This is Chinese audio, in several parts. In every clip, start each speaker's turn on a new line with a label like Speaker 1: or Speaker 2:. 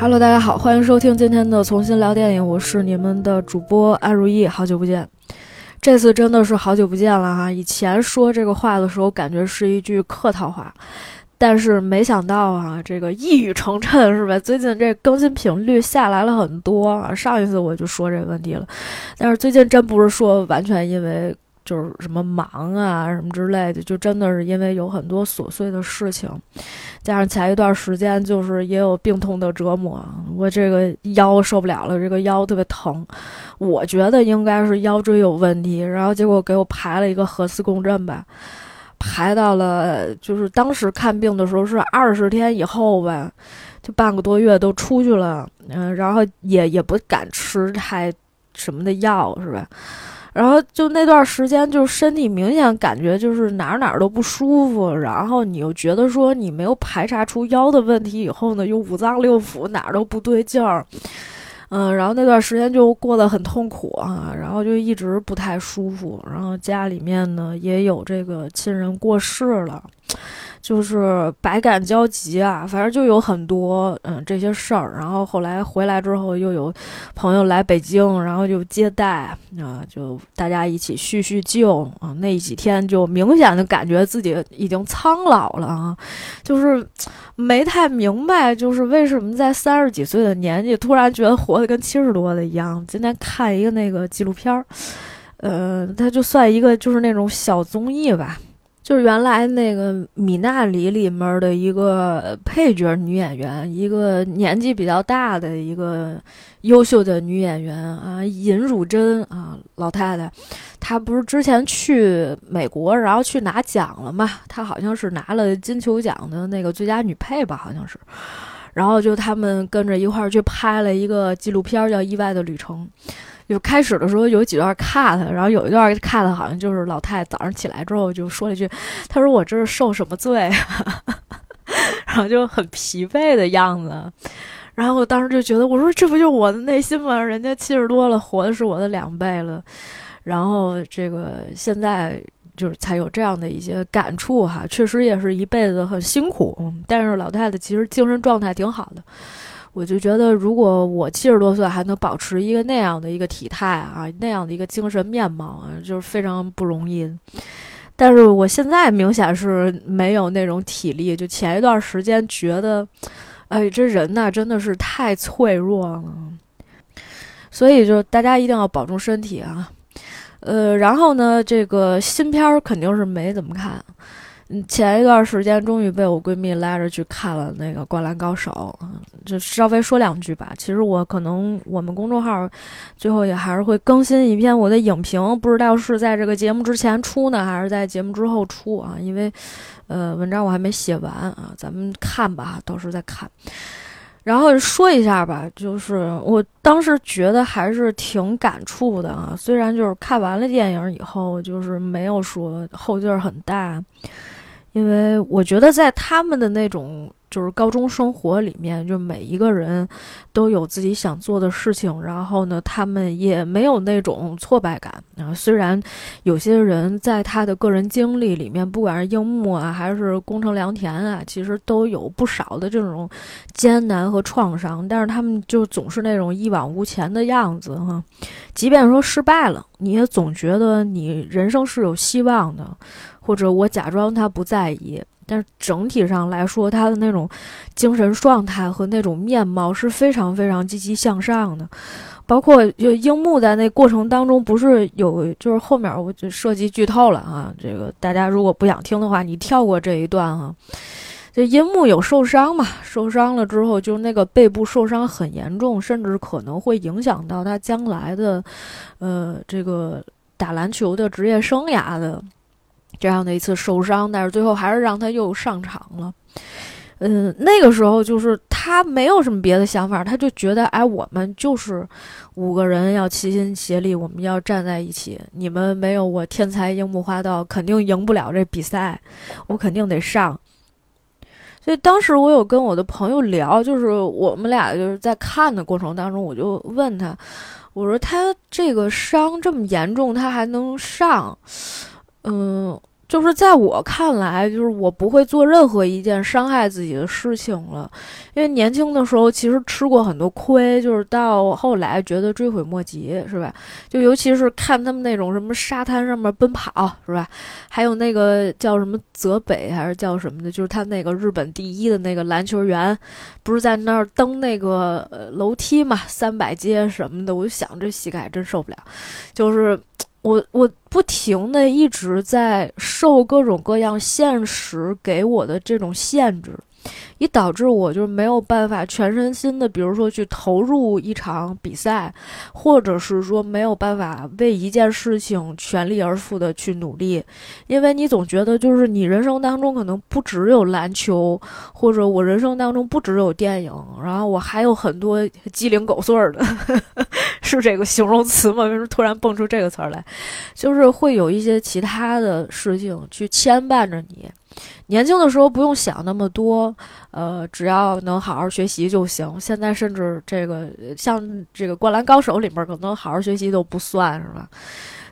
Speaker 1: Hello，大家好，欢迎收听今天的重新聊电影，我是你们的主播安如意，好久不见。这次真的是好久不见了哈，以前说这个话的时候，感觉是一句客套话，但是没想到啊，这个一语成谶是吧？最近这更新频率下来了很多啊，上一次我就说这个问题了，但是最近真不是说完全因为。就是什么忙啊，什么之类的，就真的是因为有很多琐碎的事情，加上前一段时间就是也有病痛的折磨，我这个腰受不了了，这个腰特别疼，我觉得应该是腰椎有问题，然后结果给我排了一个核磁共振吧，排到了就是当时看病的时候是二十天以后吧，就半个多月都出去了，嗯，然后也也不敢吃太什么的药，是吧？然后就那段时间，就身体明显感觉就是哪儿哪儿都不舒服，然后你又觉得说你没有排查出腰的问题以后呢，又五脏六腑哪儿都不对劲儿，嗯，然后那段时间就过得很痛苦啊，然后就一直不太舒服，然后家里面呢也有这个亲人过世了。就是百感交集啊，反正就有很多嗯这些事儿。然后后来回来之后，又有朋友来北京，然后就接待啊，就大家一起叙叙旧啊。那几天就明显的感觉自己已经苍老了啊，就是没太明白，就是为什么在三十几岁的年纪，突然觉得活得跟七十多的一样。今天看一个那个纪录片儿，呃，它就算一个就是那种小综艺吧。就是原来那个《米娜里》里面的一个配角女演员，一个年纪比较大的一个优秀的女演员啊，尹汝贞啊，老太太，她不是之前去美国，然后去拿奖了嘛？她好像是拿了金球奖的那个最佳女配吧，好像是。然后就他们跟着一块儿去拍了一个纪录片，叫《意外的旅程》。就开始的时候有几段 cut，然后有一段 cut 好像就是老太太早上起来之后就说了一句：“她说我这是受什么罪？” 然后就很疲惫的样子。然后我当时就觉得，我说这不就我的内心吗？人家七十多了，活的是我的两倍了。然后这个现在就是才有这样的一些感触哈，确实也是一辈子很辛苦。但是老太太其实精神状态挺好的。我就觉得，如果我七十多岁还能保持一个那样的一个体态啊，那样的一个精神面貌啊，就是非常不容易。但是我现在明显是没有那种体力。就前一段时间觉得，哎，这人呐真的是太脆弱了。所以就大家一定要保重身体啊。呃，然后呢，这个新片儿肯定是没怎么看。嗯，前一段时间终于被我闺蜜拉着去看了那个《灌篮高手》，就稍微说两句吧。其实我可能我们公众号最后也还是会更新一篇我的影评，不知道是在这个节目之前出呢，还是在节目之后出啊？因为，呃，文章我还没写完啊，咱们看吧，到时候再看。然后说一下吧，就是我当时觉得还是挺感触的啊，虽然就是看完了电影以后，就是没有说后劲儿很大。因为我觉得，在他们的那种就是高中生活里面，就每一个人都有自己想做的事情，然后呢，他们也没有那种挫败感啊。虽然有些人在他的个人经历里面，不管是樱木啊，还是宫城良田啊，其实都有不少的这种艰难和创伤，但是他们就总是那种一往无前的样子哈。即便说失败了，你也总觉得你人生是有希望的。或者我假装他不在意，但是整体上来说，他的那种精神状态和那种面貌是非常非常积极向上的。包括就樱木在那过程当中，不是有就是后面我就涉及剧透了啊。这个大家如果不想听的话，你跳过这一段哈。这樱木有受伤嘛？受伤了之后，就是那个背部受伤很严重，甚至可能会影响到他将来的呃这个打篮球的职业生涯的。这样的一次受伤，但是最后还是让他又上场了。嗯，那个时候就是他没有什么别的想法，他就觉得，哎，我们就是五个人要齐心协力，我们要站在一起。你们没有我天才樱木花道，肯定赢不了这比赛，我肯定得上。所以当时我有跟我的朋友聊，就是我们俩就是在看的过程当中，我就问他，我说他这个伤这么严重，他还能上？嗯，就是在我看来，就是我不会做任何一件伤害自己的事情了，因为年轻的时候其实吃过很多亏，就是到后来觉得追悔莫及，是吧？就尤其是看他们那种什么沙滩上面奔跑，是吧？还有那个叫什么泽北还是叫什么的，就是他那个日本第一的那个篮球员，不是在那儿登那个楼梯嘛，三百阶什么的，我就想这膝盖真受不了，就是。我我不停的一直在受各种各样现实给我的这种限制。也导致我就是没有办法全身心的，比如说去投入一场比赛，或者是说没有办法为一件事情全力而赴的去努力，因为你总觉得就是你人生当中可能不只有篮球，或者我人生当中不只有电影，然后我还有很多鸡零狗碎儿的，是这个形容词吗？为什么突然蹦出这个词儿来？就是会有一些其他的事情去牵绊着你。年轻的时候不用想那么多，呃，只要能好好学习就行。现在甚至这个像这个《灌篮高手》里面，可能好好学习都不算是吧？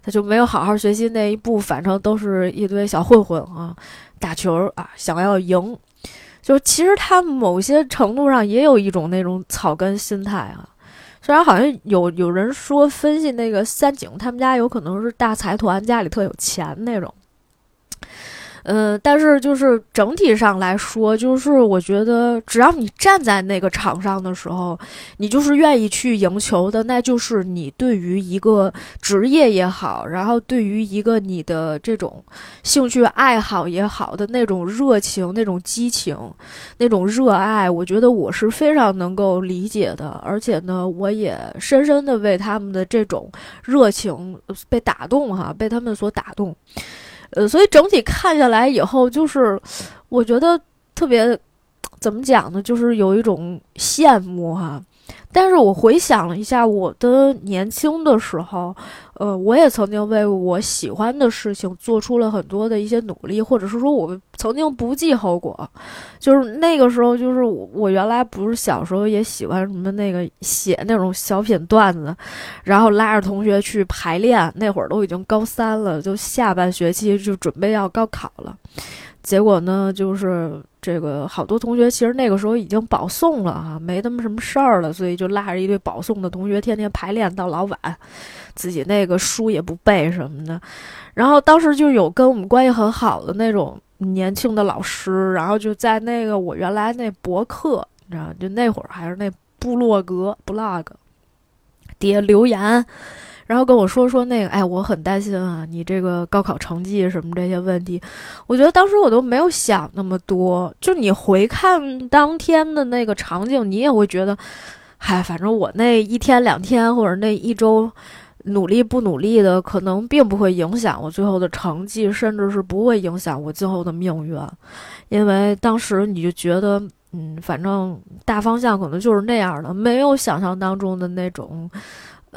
Speaker 1: 他就没有好好学习那一步，反正都是一堆小混混啊，打球啊，想要赢。就其实他某些程度上也有一种那种草根心态啊。虽然好像有有人说分析那个三井，他们家有可能是大财团，家里特有钱那种。嗯，但是就是整体上来说，就是我觉得，只要你站在那个场上的时候，你就是愿意去赢球的，那就是你对于一个职业也好，然后对于一个你的这种兴趣爱好也好的那种热情、那种激情、那种热爱，我觉得我是非常能够理解的，而且呢，我也深深的为他们的这种热情被打动，哈，被他们所打动。呃，所以整体看下来以后，就是我觉得特别怎么讲呢？就是有一种羡慕哈。但是我回想了一下我的年轻的时候，呃，我也曾经为我喜欢的事情做出了很多的一些努力，或者是说我曾经不计后果。就是那个时候，就是我原来不是小时候也喜欢什么那个写那种小品段子，然后拉着同学去排练。那会儿都已经高三了，就下半学期就准备要高考了。结果呢，就是这个好多同学其实那个时候已经保送了啊，没他妈什么事儿了，所以就拉着一堆保送的同学天天排练到老晚，自己那个书也不背什么的。然后当时就有跟我们关系很好的那种年轻的老师，然后就在那个我原来那博客，你知道，就那会儿还是那部落格 blog 底下留言。然后跟我说说那个，哎，我很担心啊，你这个高考成绩什么这些问题，我觉得当时我都没有想那么多。就你回看当天的那个场景，你也会觉得，嗨，反正我那一天两天或者那一周努力不努力的，可能并不会影响我最后的成绩，甚至是不会影响我最后的命运，因为当时你就觉得，嗯，反正大方向可能就是那样的，没有想象当中的那种。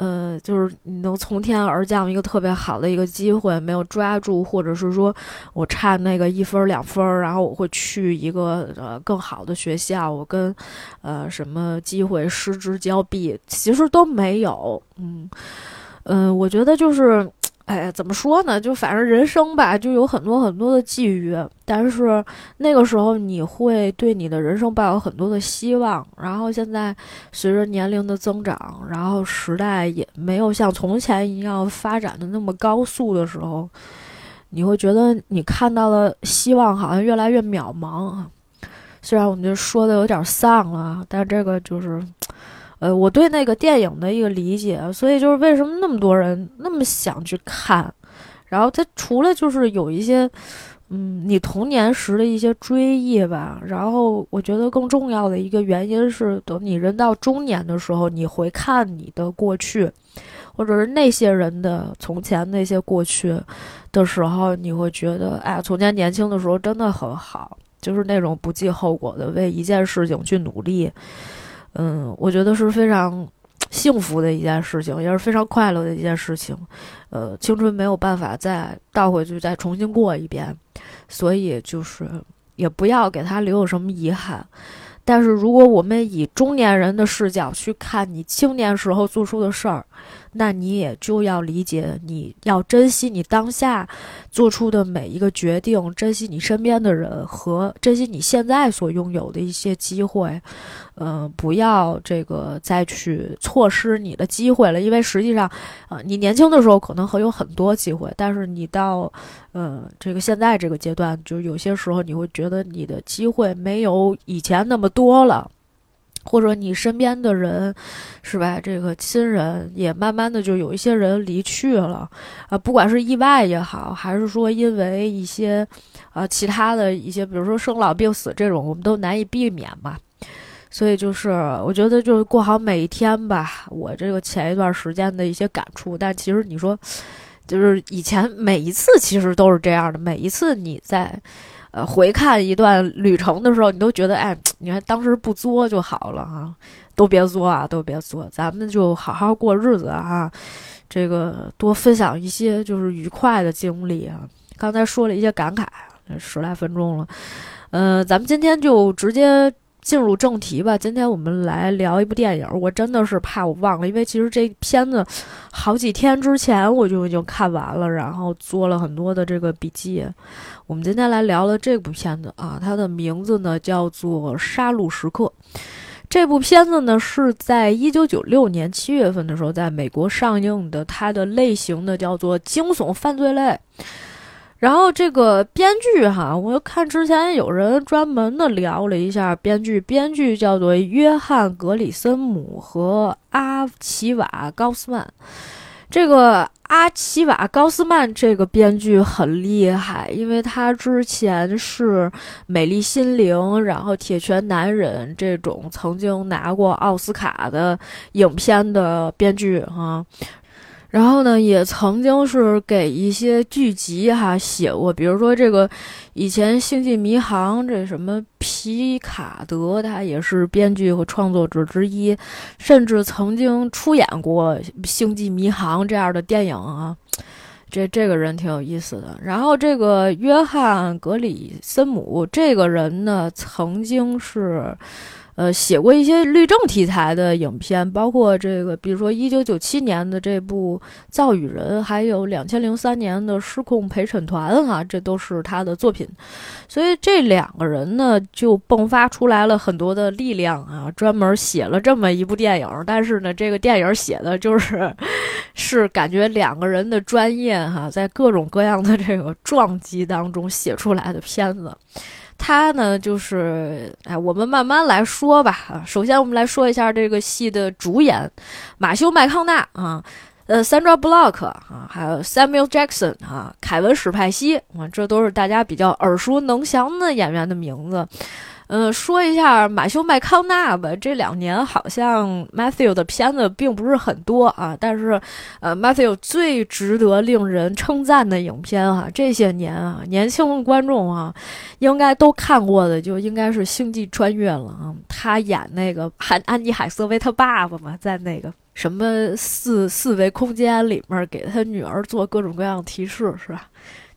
Speaker 1: 呃，就是你能从天而降一个特别好的一个机会，没有抓住，或者是说我差那个一分两分，然后我会去一个呃更好的学校，我跟呃什么机会失之交臂，其实都没有。嗯嗯，我觉得就是。哎，怎么说呢？就反正人生吧，就有很多很多的际遇。但是那个时候，你会对你的人生抱有很多的希望。然后现在，随着年龄的增长，然后时代也没有像从前一样发展的那么高速的时候，你会觉得你看到的希望好像越来越渺茫。虽然我们就说的有点丧了，但这个就是。呃，我对那个电影的一个理解，所以就是为什么那么多人那么想去看，然后它除了就是有一些，嗯，你童年时的一些追忆吧，然后我觉得更重要的一个原因是，等你人到中年的时候，你回看你的过去，或者是那些人的从前那些过去的时候，你会觉得，哎，从前年轻的时候真的很好，就是那种不计后果的为一件事情去努力。嗯，我觉得是非常幸福的一件事情，也是非常快乐的一件事情。呃，青春没有办法再倒回去再重新过一遍，所以就是也不要给他留有什么遗憾。但是如果我们以中年人的视角去看你青年时候做出的事儿，那你也就要理解，你要珍惜你当下做出的每一个决定，珍惜你身边的人和珍惜你现在所拥有的一些机会，嗯，不要这个再去错失你的机会了。因为实际上，啊，你年轻的时候可能会有很多机会，但是你到，呃，这个现在这个阶段，就有些时候你会觉得你的机会没有以前那么多了。或者你身边的人，是吧？这个亲人也慢慢的就有一些人离去了，啊，不管是意外也好，还是说因为一些，啊，其他的一些，比如说生老病死这种，我们都难以避免嘛。所以就是我觉得就是过好每一天吧。我这个前一段时间的一些感触，但其实你说，就是以前每一次其实都是这样的，每一次你在。呃，回看一段旅程的时候，你都觉得，哎，你看当时不作就好了哈，都别作啊，都别作，咱们就好好过日子哈，这个多分享一些就是愉快的经历啊。刚才说了一些感慨，十来分钟了，嗯，咱们今天就直接。进入正题吧，今天我们来聊一部电影。我真的是怕我忘了，因为其实这片子好几天之前我就已经看完了，然后做了很多的这个笔记。我们今天来聊了这部片子啊，它的名字呢叫做《杀戮时刻》。这部片子呢是在一九九六年七月份的时候在美国上映的，它的类型呢叫做惊悚犯罪类。然后这个编剧哈，我又看之前有人专门的聊了一下编剧，编剧叫做约翰·格里森姆和阿奇瓦·高斯曼。这个阿奇瓦·高斯曼这个编剧很厉害，因为他之前是《美丽心灵》然后《铁拳男人》这种曾经拿过奥斯卡的影片的编剧哈。然后呢，也曾经是给一些剧集哈写过，比如说这个以前《星际迷航》这什么皮卡德，他也是编剧和创作者之一，甚至曾经出演过《星际迷航》这样的电影啊。这这个人挺有意思的。然后这个约翰·格里森姆这个人呢，曾经是。呃，写过一些律政题材的影片，包括这个，比如说一九九七年的这部《造雨人》，还有两千零三年的《失控陪审团》哈，这都是他的作品。所以这两个人呢，就迸发出来了很多的力量啊，专门写了这么一部电影。但是呢，这个电影写的就是，是感觉两个人的专业哈，在各种各样的这个撞击当中写出来的片子。他呢，就是哎，我们慢慢来说吧。首先我们来说一下这个戏的主演，马修麦康纳啊，呃，Sandra Block 啊，还有 Samuel Jackson 啊，凯文史派西啊，这都是大家比较耳熟能详的演员的名字。嗯，说一下马修麦康纳吧。这两年好像 Matthew 的片子并不是很多啊，但是，呃，Matthew 最值得令人称赞的影片啊，这些年啊，年轻的观众啊，应该都看过的，就应该是《星际穿越》了啊。他演那个安安妮海瑟薇他爸爸嘛，在那个什么四四维空间里面给他女儿做各种各样的提示，是吧？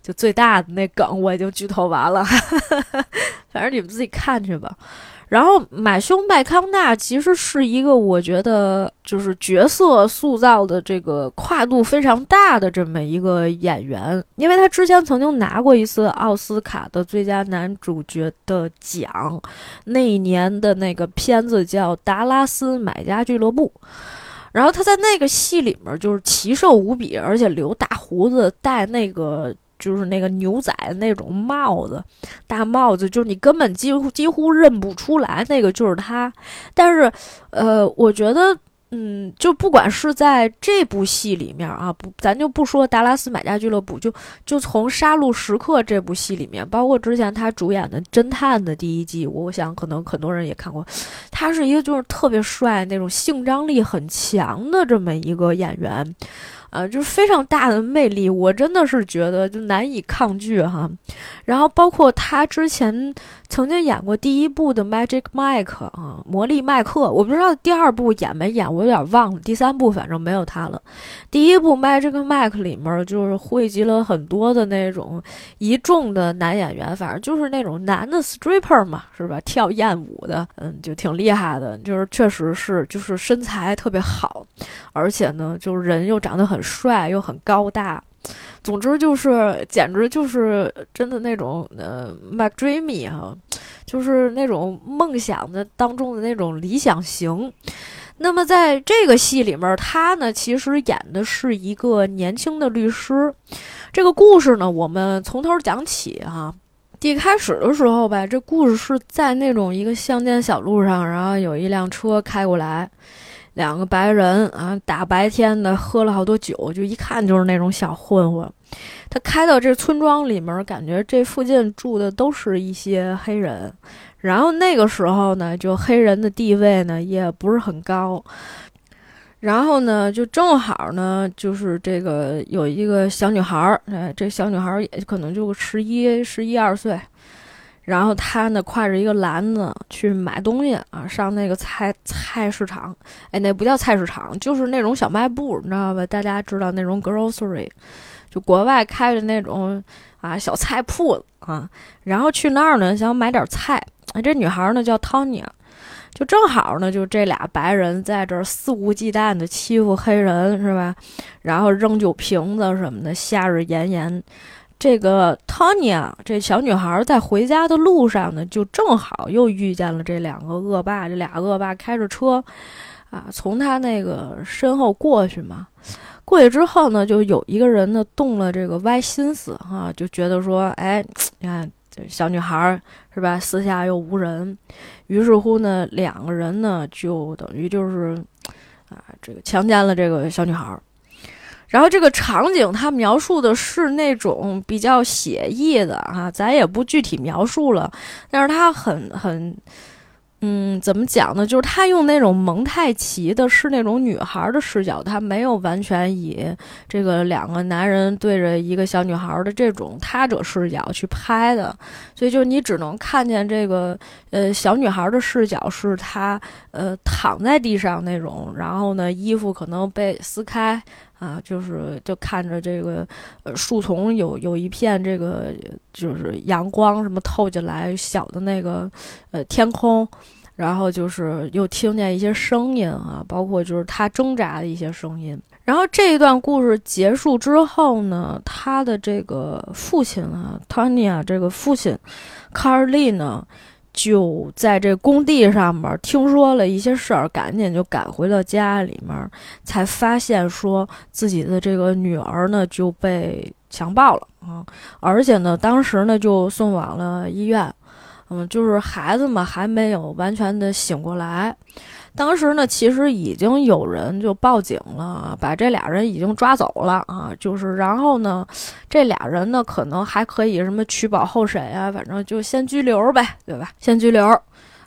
Speaker 1: 就最大的那梗我已经剧透完了，反正你们自己看去吧。然后买凶麦康纳其实是一个我觉得就是角色塑造的这个跨度非常大的这么一个演员，因为他之前曾经拿过一次奥斯卡的最佳男主角的奖，那一年的那个片子叫《达拉斯买家俱乐部》，然后他在那个戏里面就是奇瘦无比，而且留大胡子，戴那个。就是那个牛仔的那种帽子，大帽子，就是你根本几乎几乎认不出来，那个就是他。但是，呃，我觉得，嗯，就不管是在这部戏里面啊，不，咱就不说《达拉斯买家俱乐部》，就就从《杀戮时刻》这部戏里面，包括之前他主演的《侦探》的第一季，我想可能很多人也看过，他是一个就是特别帅那种性张力很强的这么一个演员。啊，就是非常大的魅力，我真的是觉得就难以抗拒哈。然后包括他之前曾经演过第一部的《Magic Mike》啊，魔力麦克，我不知道第二部演没演，我有点忘了。第三部反正没有他了。第一部《Magic Mike》里面就是汇集了很多的那种一众的男演员，反正就是那种男的 stripper 嘛，是吧？跳艳舞的，嗯，就挺厉害的，就是确实是就是身材特别好，而且呢，就是人又长得很。帅又很高大，总之就是简直就是真的那种呃，McDreamy 哈，就是那种梦想的当中的那种理想型。那么在这个戏里面，他呢其实演的是一个年轻的律师。这个故事呢，我们从头讲起哈。一开始的时候吧，这故事是在那种一个乡间小路上，然后有一辆车开过来。两个白人啊，大白天的喝了好多酒，就一看就是那种小混混。他开到这村庄里面，感觉这附近住的都是一些黑人。然后那个时候呢，就黑人的地位呢也不是很高。然后呢，就正好呢，就是这个有一个小女孩儿，哎，这小女孩儿也可能就十一、十一二岁。然后他呢，挎着一个篮子去买东西啊，上那个菜菜市场，哎，那不叫菜市场，就是那种小卖部，你知道吧？大家知道那种 grocery，就国外开的那种啊小菜铺啊。然后去那儿呢，想买点菜。哎这女孩呢叫 Tanya，就正好呢，就这俩白人在这儿肆无忌惮的欺负黑人，是吧？然后扔酒瓶子什么的，夏日炎炎。这个 Tanya 这小女孩在回家的路上呢，就正好又遇见了这两个恶霸。这俩恶霸开着车，啊，从他那个身后过去嘛。过去之后呢，就有一个人呢动了这个歪心思，哈，就觉得说，哎，你看这小女孩是吧？四下又无人，于是乎呢，两个人呢就等于就是，啊，这个强奸了这个小女孩。然后这个场景，他描述的是那种比较写意的啊，咱也不具体描述了，但是他很很，嗯，怎么讲呢？就是他用那种蒙太奇的，是那种女孩的视角，他没有完全以这个两个男人对着一个小女孩的这种他者视角去拍的，所以就你只能看见这个呃小女孩的视角是她呃躺在地上那种，然后呢衣服可能被撕开。啊，就是就看着这个，呃，树丛有有一片这个，就是阳光什么透进来，小的那个，呃，天空，然后就是又听见一些声音啊，包括就是他挣扎的一些声音。然后这一段故事结束之后呢，他的这个父亲啊，Tony 啊，这个父亲，Carly 呢。就在这工地上面听说了一些事儿，赶紧就赶回了家里面，才发现说自己的这个女儿呢就被强暴了啊，而且呢当时呢就送往了医院，嗯，就是孩子们还没有完全的醒过来。当时呢，其实已经有人就报警了，把这俩人已经抓走了啊。就是，然后呢，这俩人呢，可能还可以什么取保候审啊，反正就先拘留呗，对吧？先拘留。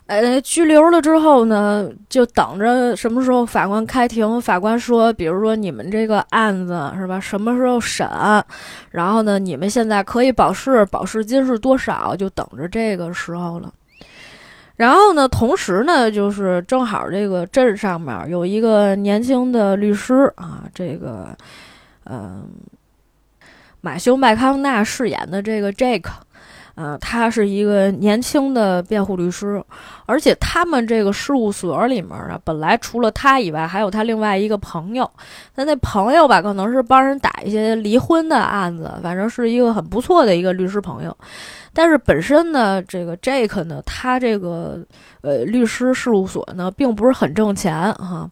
Speaker 1: 呃，拘留了之后呢，就等着什么时候法官开庭。法官说，比如说你们这个案子是吧，什么时候审？然后呢，你们现在可以保释，保释金是多少？就等着这个时候了。然后呢，同时呢，就是正好这个镇上面有一个年轻的律师啊，这个，嗯，马修麦康纳饰演的这个 Jake。呃，他是一个年轻的辩护律师，而且他们这个事务所里面啊，本来除了他以外，还有他另外一个朋友。他那朋友吧，可能是帮人打一些离婚的案子，反正是一个很不错的一个律师朋友。但是本身呢，这个 Jake 呢，他这个呃律师事务所呢，并不是很挣钱哈，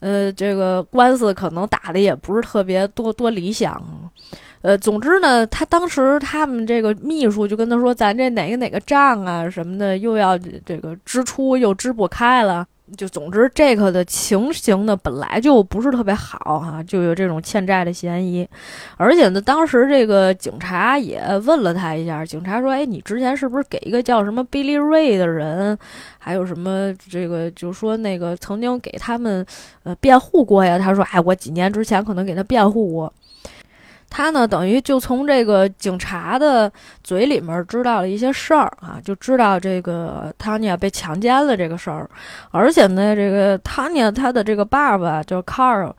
Speaker 1: 呃，这个官司可能打的也不是特别多多理想。呃，总之呢，他当时他们这个秘书就跟他说：“咱这哪个哪个账啊什么的，又要这个支出又支不开了。”就总之，这个的情形呢，本来就不是特别好哈，就有这种欠债的嫌疑。而且呢，当时这个警察也问了他一下，警察说：“哎，你之前是不是给一个叫什么 Billy Ray 的人，还有什么这个，就说那个曾经给他们呃辩护过呀？”他说：“哎，我几年之前可能给他辩护过。”他呢，等于就从这个警察的嘴里面知道了一些事儿啊，就知道这个汤尼被强奸了这个事儿，而且呢，这个汤尼他的这个爸爸叫 Carl，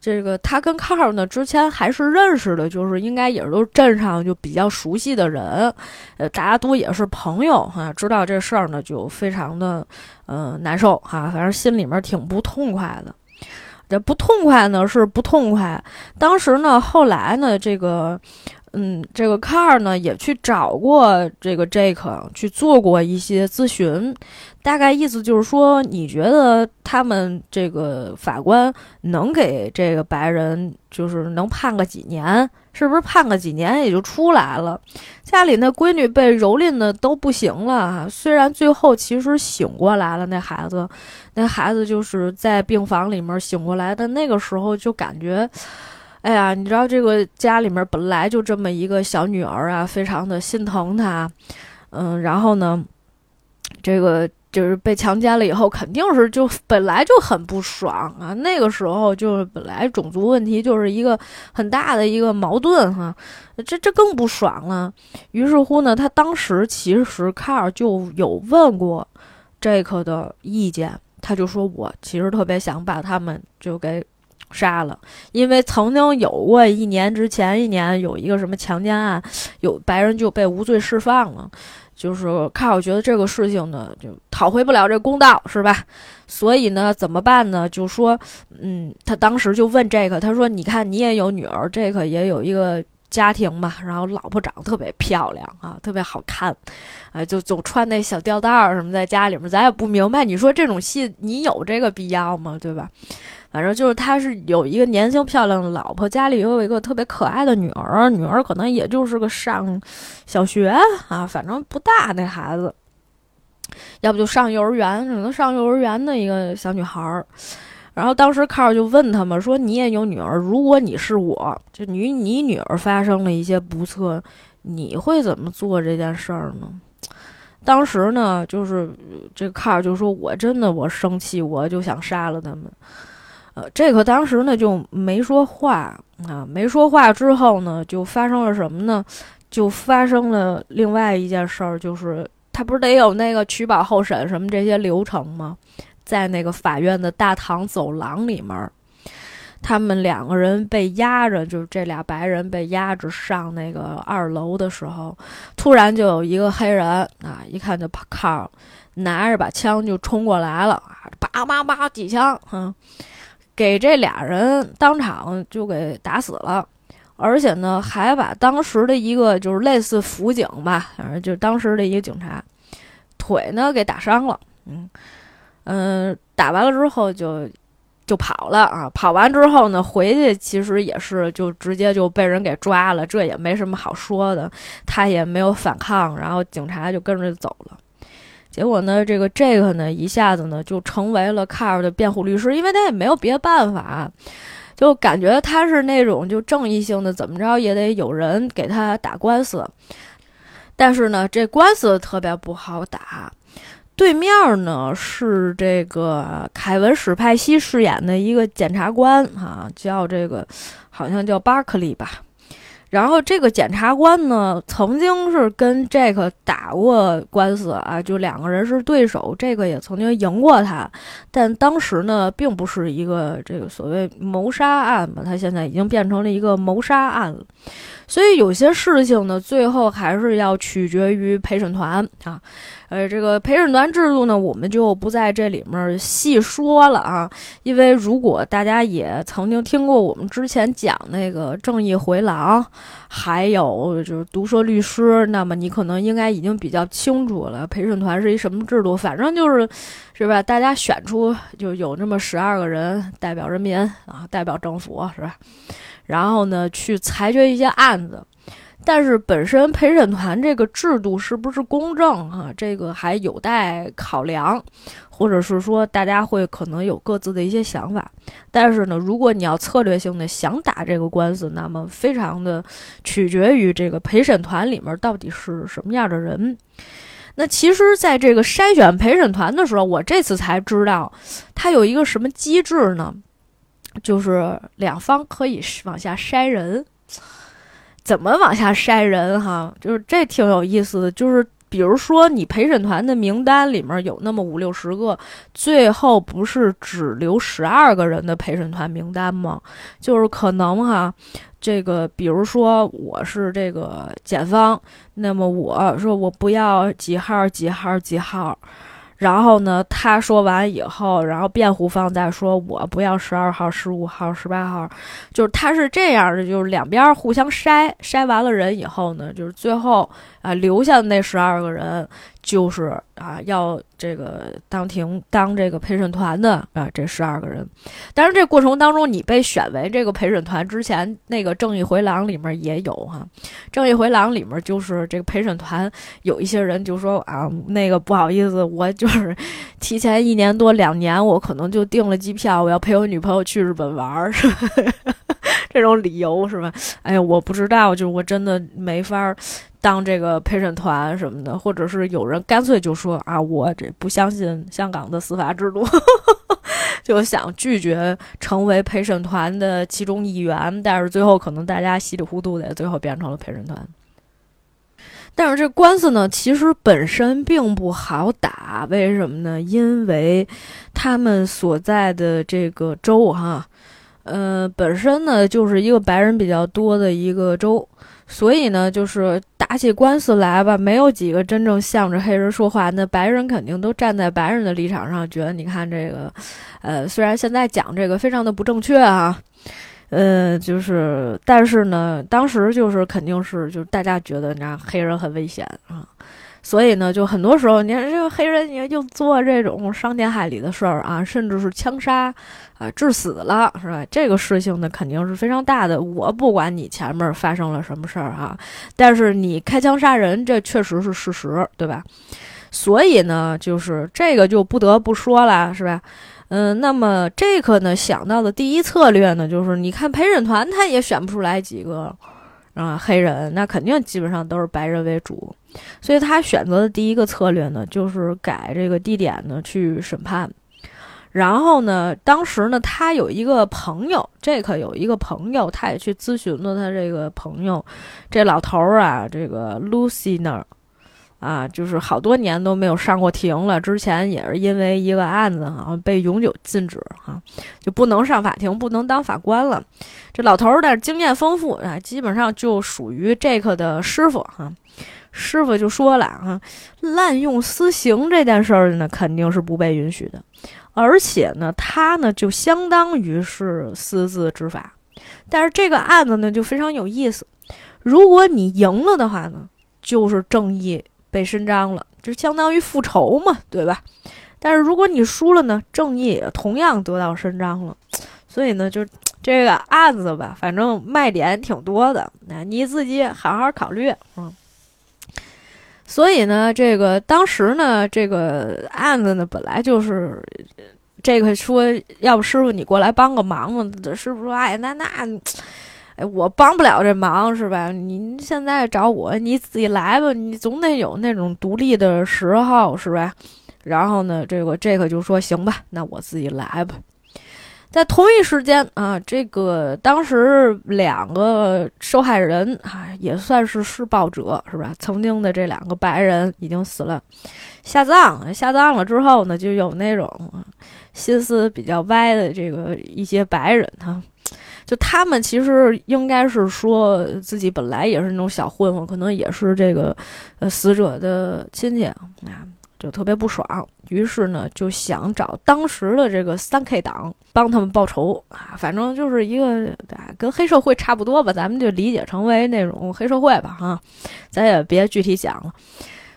Speaker 1: 这个他跟 car 呢之前还是认识的，就是应该也是都镇上就比较熟悉的人，呃，大家都也是朋友哈，知道这事儿呢就非常的呃难受哈，反正心里面挺不痛快的。不痛快呢，是不痛快。当时呢，后来呢，这个，嗯，这个 Car 呢也去找过这个 Jake 去做过一些咨询，大概意思就是说，你觉得他们这个法官能给这个白人，就是能判个几年？是不是判个几年也就出来了？家里那闺女被蹂躏的都不行了。虽然最后其实醒过来了，那孩子，那孩子就是在病房里面醒过来的。那个时候就感觉，哎呀，你知道这个家里面本来就这么一个小女儿啊，非常的心疼她。嗯，然后呢，这个。就是被强奸了以后，肯定是就本来就很不爽啊。那个时候就是本来种族问题就是一个很大的一个矛盾哈，这这更不爽了。于是乎呢，他当时其实卡尔就有问过杰克的意见，他就说我其实特别想把他们就给杀了，因为曾经有过一年之前一年有一个什么强奸案，有白人就被无罪释放了。就是看，我觉得这个事情呢，就讨回不了这公道，是吧？所以呢，怎么办呢？就说，嗯，他当时就问这个，他说：“你看，你也有女儿，这个也有一个家庭嘛，然后老婆长得特别漂亮啊，特别好看，啊，就总穿那小吊带儿什么，在家里面，咱也不明白，你说这种戏你有这个必要吗？对吧？”反正就是他是有一个年轻漂亮的老婆，家里又有一个特别可爱的女儿，女儿可能也就是个上小学啊，反正不大那孩子，要不就上幼儿园，可能上幼儿园的一个小女孩儿。然后当时卡尔就问他们说：“你也有女儿，如果你是我，就你你女儿发生了一些不测，你会怎么做这件事儿呢？”当时呢，就是这卡尔就说：“我真的我生气，我就想杀了他们。”呃，这个当时呢就没说话啊，没说话之后呢，就发生了什么呢？就发生了另外一件事儿，就是他不是得有那个取保候审什么这些流程吗？在那个法院的大堂走廊里面，他们两个人被压着，就是这俩白人被压着上那个二楼的时候，突然就有一个黑人啊，一看就靠，拿着把枪就冲过来了啊，叭叭叭几枪，嗯。给这俩人当场就给打死了，而且呢，还把当时的一个就是类似辅警吧，反正就当时的一个警察腿呢给打伤了。嗯嗯，打完了之后就就跑了啊！跑完之后呢，回去其实也是就直接就被人给抓了，这也没什么好说的，他也没有反抗，然后警察就跟着走了。结果呢，这个这个呢，一下子呢就成为了卡尔的辩护律师，因为他也没有别的办法，就感觉他是那种就正义性的，怎么着也得有人给他打官司。但是呢，这官司特别不好打，对面呢是这个凯文史派西饰演的一个检察官啊，叫这个好像叫巴克利吧。然后这个检察官呢，曾经是跟这个打过官司啊，就两个人是对手，这个也曾经赢过他，但当时呢，并不是一个这个所谓谋杀案吧，他现在已经变成了一个谋杀案了。所以有些事情呢，最后还是要取决于陪审团啊。呃，这个陪审团制度呢，我们就不在这里面细说了啊。因为如果大家也曾经听过我们之前讲那个《正义回廊》，还有就是《毒舌律师》，那么你可能应该已经比较清楚了陪审团是一什么制度。反正就是，是吧？大家选出就有这么十二个人代表人民啊，代表政府，是吧？然后呢，去裁决一些案子。但是本身陪审团这个制度是不是公正哈，这个还有待考量，或者是说大家会可能有各自的一些想法。但是呢，如果你要策略性的想打这个官司，那么非常的取决于这个陪审团里面到底是什么样的人。那其实，在这个筛选陪审团的时候，我这次才知道，它有一个什么机制呢？就是两方可以往下筛人。怎么往下筛人哈？就是这挺有意思的。就是比如说，你陪审团的名单里面有那么五六十个，最后不是只留十二个人的陪审团名单吗？就是可能哈，这个比如说我是这个检方，那么我说我不要几号几号几号。然后呢，他说完以后，然后辩护方再说，我不要十二号、十五号、十八号，就是他是这样的，就是两边互相筛，筛完了人以后呢，就是最后啊留下那十二个人。就是啊，要这个当庭当这个陪审团的啊，这十二个人。但是这过程当中，你被选为这个陪审团之前，那个《正义回廊》里面也有哈，《正义回廊》里面就是这个陪审团有一些人就说啊，那个不好意思，我就是提前一年多两年，我可能就订了机票，我要陪我女朋友去日本玩儿，是吧？这种理由是吧？哎呀，我不知道，就是我真的没法。当这个陪审团什么的，或者是有人干脆就说啊，我这不相信香港的司法制度，就想拒绝成为陪审团的其中一员，但是最后可能大家稀里糊涂的，最后变成了陪审团。但是这官司呢，其实本身并不好打，为什么呢？因为他们所在的这个州哈，呃，本身呢就是一个白人比较多的一个州。所以呢，就是打起官司来吧，没有几个真正向着黑人说话。那白人肯定都站在白人的立场上，觉得你看这个，呃，虽然现在讲这个非常的不正确啊，呃，就是，但是呢，当时就是肯定是，就是大家觉得，那黑人很危险啊。所以呢，就很多时候，你看这个黑人也就做这种伤天害理的事儿啊，甚至是枪杀，啊，致死了，是吧？这个事情呢，肯定是非常大的。我不管你前面发生了什么事儿哈，但是你开枪杀人，这确实是事实，对吧？所以呢，就是这个就不得不说了，是吧？嗯，那么这个呢，想到的第一策略呢，就是你看陪审团他也选不出来几个。啊，黑人那肯定基本上都是白人为主，所以他选择的第一个策略呢，就是改这个地点呢去审判。然后呢，当时呢，他有一个朋友，这可有一个朋友，他也去咨询了他这个朋友，这老头儿啊，这个 Lucy 那儿。啊，就是好多年都没有上过庭了。之前也是因为一个案子哈，被永久禁止哈，就不能上法庭，不能当法官了。这老头儿的经验丰富啊，基本上就属于这个的师傅哈。师傅就说了哈，滥用私刑这件事儿呢，肯定是不被允许的。而且呢，他呢就相当于是私自执法。但是这个案子呢就非常有意思，如果你赢了的话呢，就是正义。被伸张了，就相当于复仇嘛，对吧？但是如果你输了呢，正义也同样得到伸张了。所以呢，就这个案子吧，反正卖点挺多的，那你自己好好考虑。嗯，所以呢，这个当时呢，这个案子呢，本来就是这个说，要不师傅你过来帮个忙嘛？师傅说，哎，那那。哎，我帮不了这忙，是吧？您现在找我，你自己来吧。你总得有那种独立的时候，是吧？然后呢，这个这个就说行吧，那我自己来吧。在同一时间啊，这个当时两个受害人啊，也算是施暴者，是吧？曾经的这两个白人已经死了，下葬，下葬了之后呢，就有那种心思比较歪的这个一些白人哈。就他们其实应该是说自己本来也是那种小混混，可能也是这个呃死者的亲戚啊，就特别不爽，于是呢就想找当时的这个三 K 党帮他们报仇啊，反正就是一个跟黑社会差不多吧，咱们就理解成为那种黑社会吧哈，咱也别具体讲了。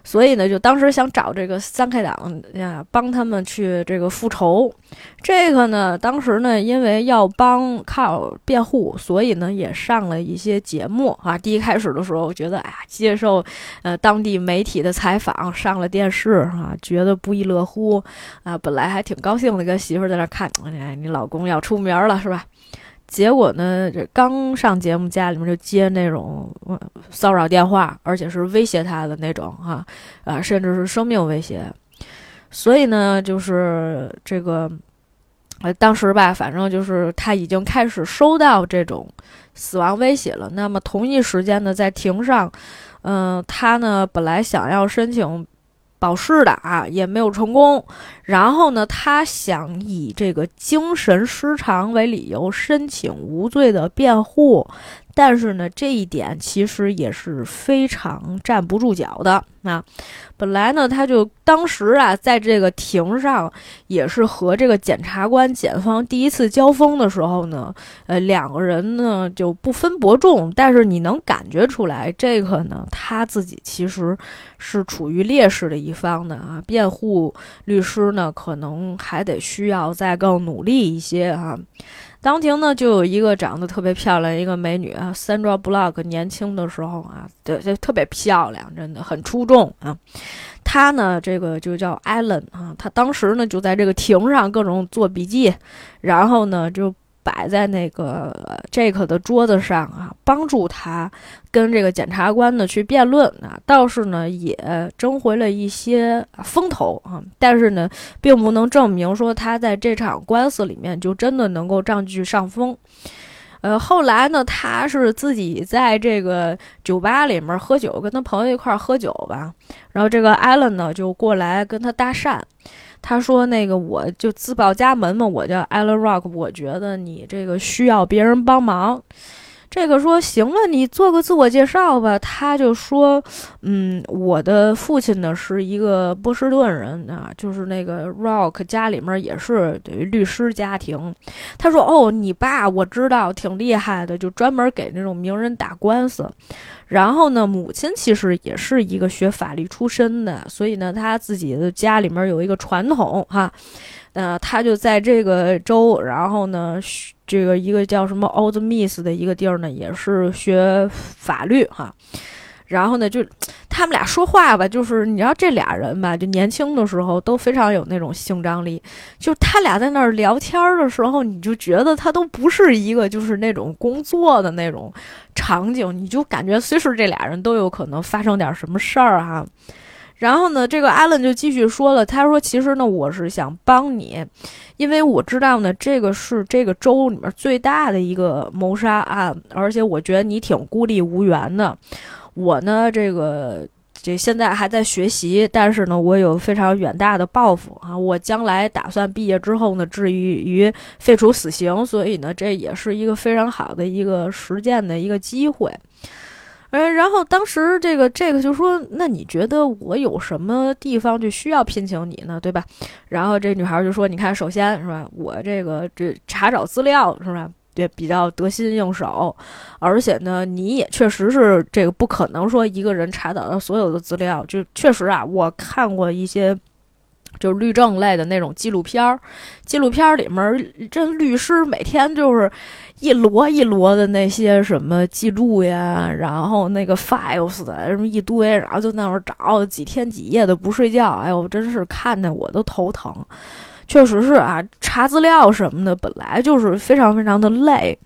Speaker 1: 所以呢，就当时想找这个三 K 党呀，帮他们去这个复仇。这个呢，当时呢，因为要帮靠辩护，所以呢，也上了一些节目啊。第一开始的时候，我觉得哎呀，接受呃当地媒体的采访，上了电视啊，觉得不亦乐乎啊。本来还挺高兴的，跟媳妇在那看，哎，你老公要出名了是吧？结果呢，这刚上节目，家里面就接那种骚扰电话，而且是威胁他的那种，哈，啊，甚至是生命威胁。所以呢，就是这个，呃，当时吧，反正就是他已经开始收到这种死亡威胁了。那么同一时间呢，在庭上，嗯，他呢本来想要申请。保释的啊，也没有成功。然后呢，他想以这个精神失常为理由申请无罪的辩护。但是呢，这一点其实也是非常站不住脚的啊。本来呢，他就当时啊，在这个庭上也是和这个检察官、检方第一次交锋的时候呢，呃，两个人呢就不分伯仲。但是你能感觉出来，这个呢，他自己其实是处于劣势的一方的啊。辩护律师呢，可能还得需要再更努力一些啊。当庭呢，就有一个长得特别漂亮一个美女啊，Sandra Block，年轻的时候啊，对，就特别漂亮，真的很出众啊。她呢，这个就叫 Ellen 啊，她当时呢就在这个庭上各种做笔记，然后呢就。摆在那个 Jake 的桌子上啊，帮助他跟这个检察官呢去辩论啊，倒是呢也争回了一些风头啊，但是呢，并不能证明说他在这场官司里面就真的能够占据上风。呃，后来呢，他是自己在这个酒吧里面喝酒，跟他朋友一块儿喝酒吧，然后这个 Allen 呢就过来跟他搭讪。他说：“那个，我就自报家门嘛，我叫 Alan Rock，我觉得你这个需要别人帮忙。”这个说行了，你做个自我介绍吧。他就说，嗯，我的父亲呢是一个波士顿人啊，就是那个 Rock 家里面也是等于律师家庭。他说，哦，你爸我知道挺厉害的，就专门给那种名人打官司。然后呢，母亲其实也是一个学法律出身的，所以呢，他自己的家里面有一个传统哈。那，他就在这个州，然后呢，这个一个叫什么 Old Miss 的一个地儿呢，也是学法律哈。然后呢，就他们俩说话吧，就是你知道这俩人吧，就年轻的时候都非常有那种性张力。就他俩在那儿聊天的时候，你就觉得他都不是一个就是那种工作的那种场景，你就感觉随时这俩人都有可能发生点什么事儿哈。然后呢，这个艾伦就继续说了，他说：“其实呢，我是想帮你，因为我知道呢，这个是这个州里面最大的一个谋杀案，而且我觉得你挺孤立无援的。我呢，这个这现在还在学习，但是呢，我有非常远大的抱负啊！我将来打算毕业之后呢，至于于废除死刑，所以呢，这也是一个非常好的一个实践的一个机会。”嗯，然后当时这个这个就说，那你觉得我有什么地方就需要聘请你呢，对吧？然后这女孩就说，你看，首先是吧，我这个这查找资料是吧，也比较得心应手，而且呢，你也确实是这个不可能说一个人查找到所有的资料，就确实啊，我看过一些。就是律政类的那种纪录片儿，纪录片儿里面这律师每天就是一摞一摞的那些什么记录呀，然后那个 files 什么一堆，然后就那会儿找几天几夜的不睡觉，哎呦，真是看的我都头疼。确实是啊，查资料什么的本来就是非常非常的累，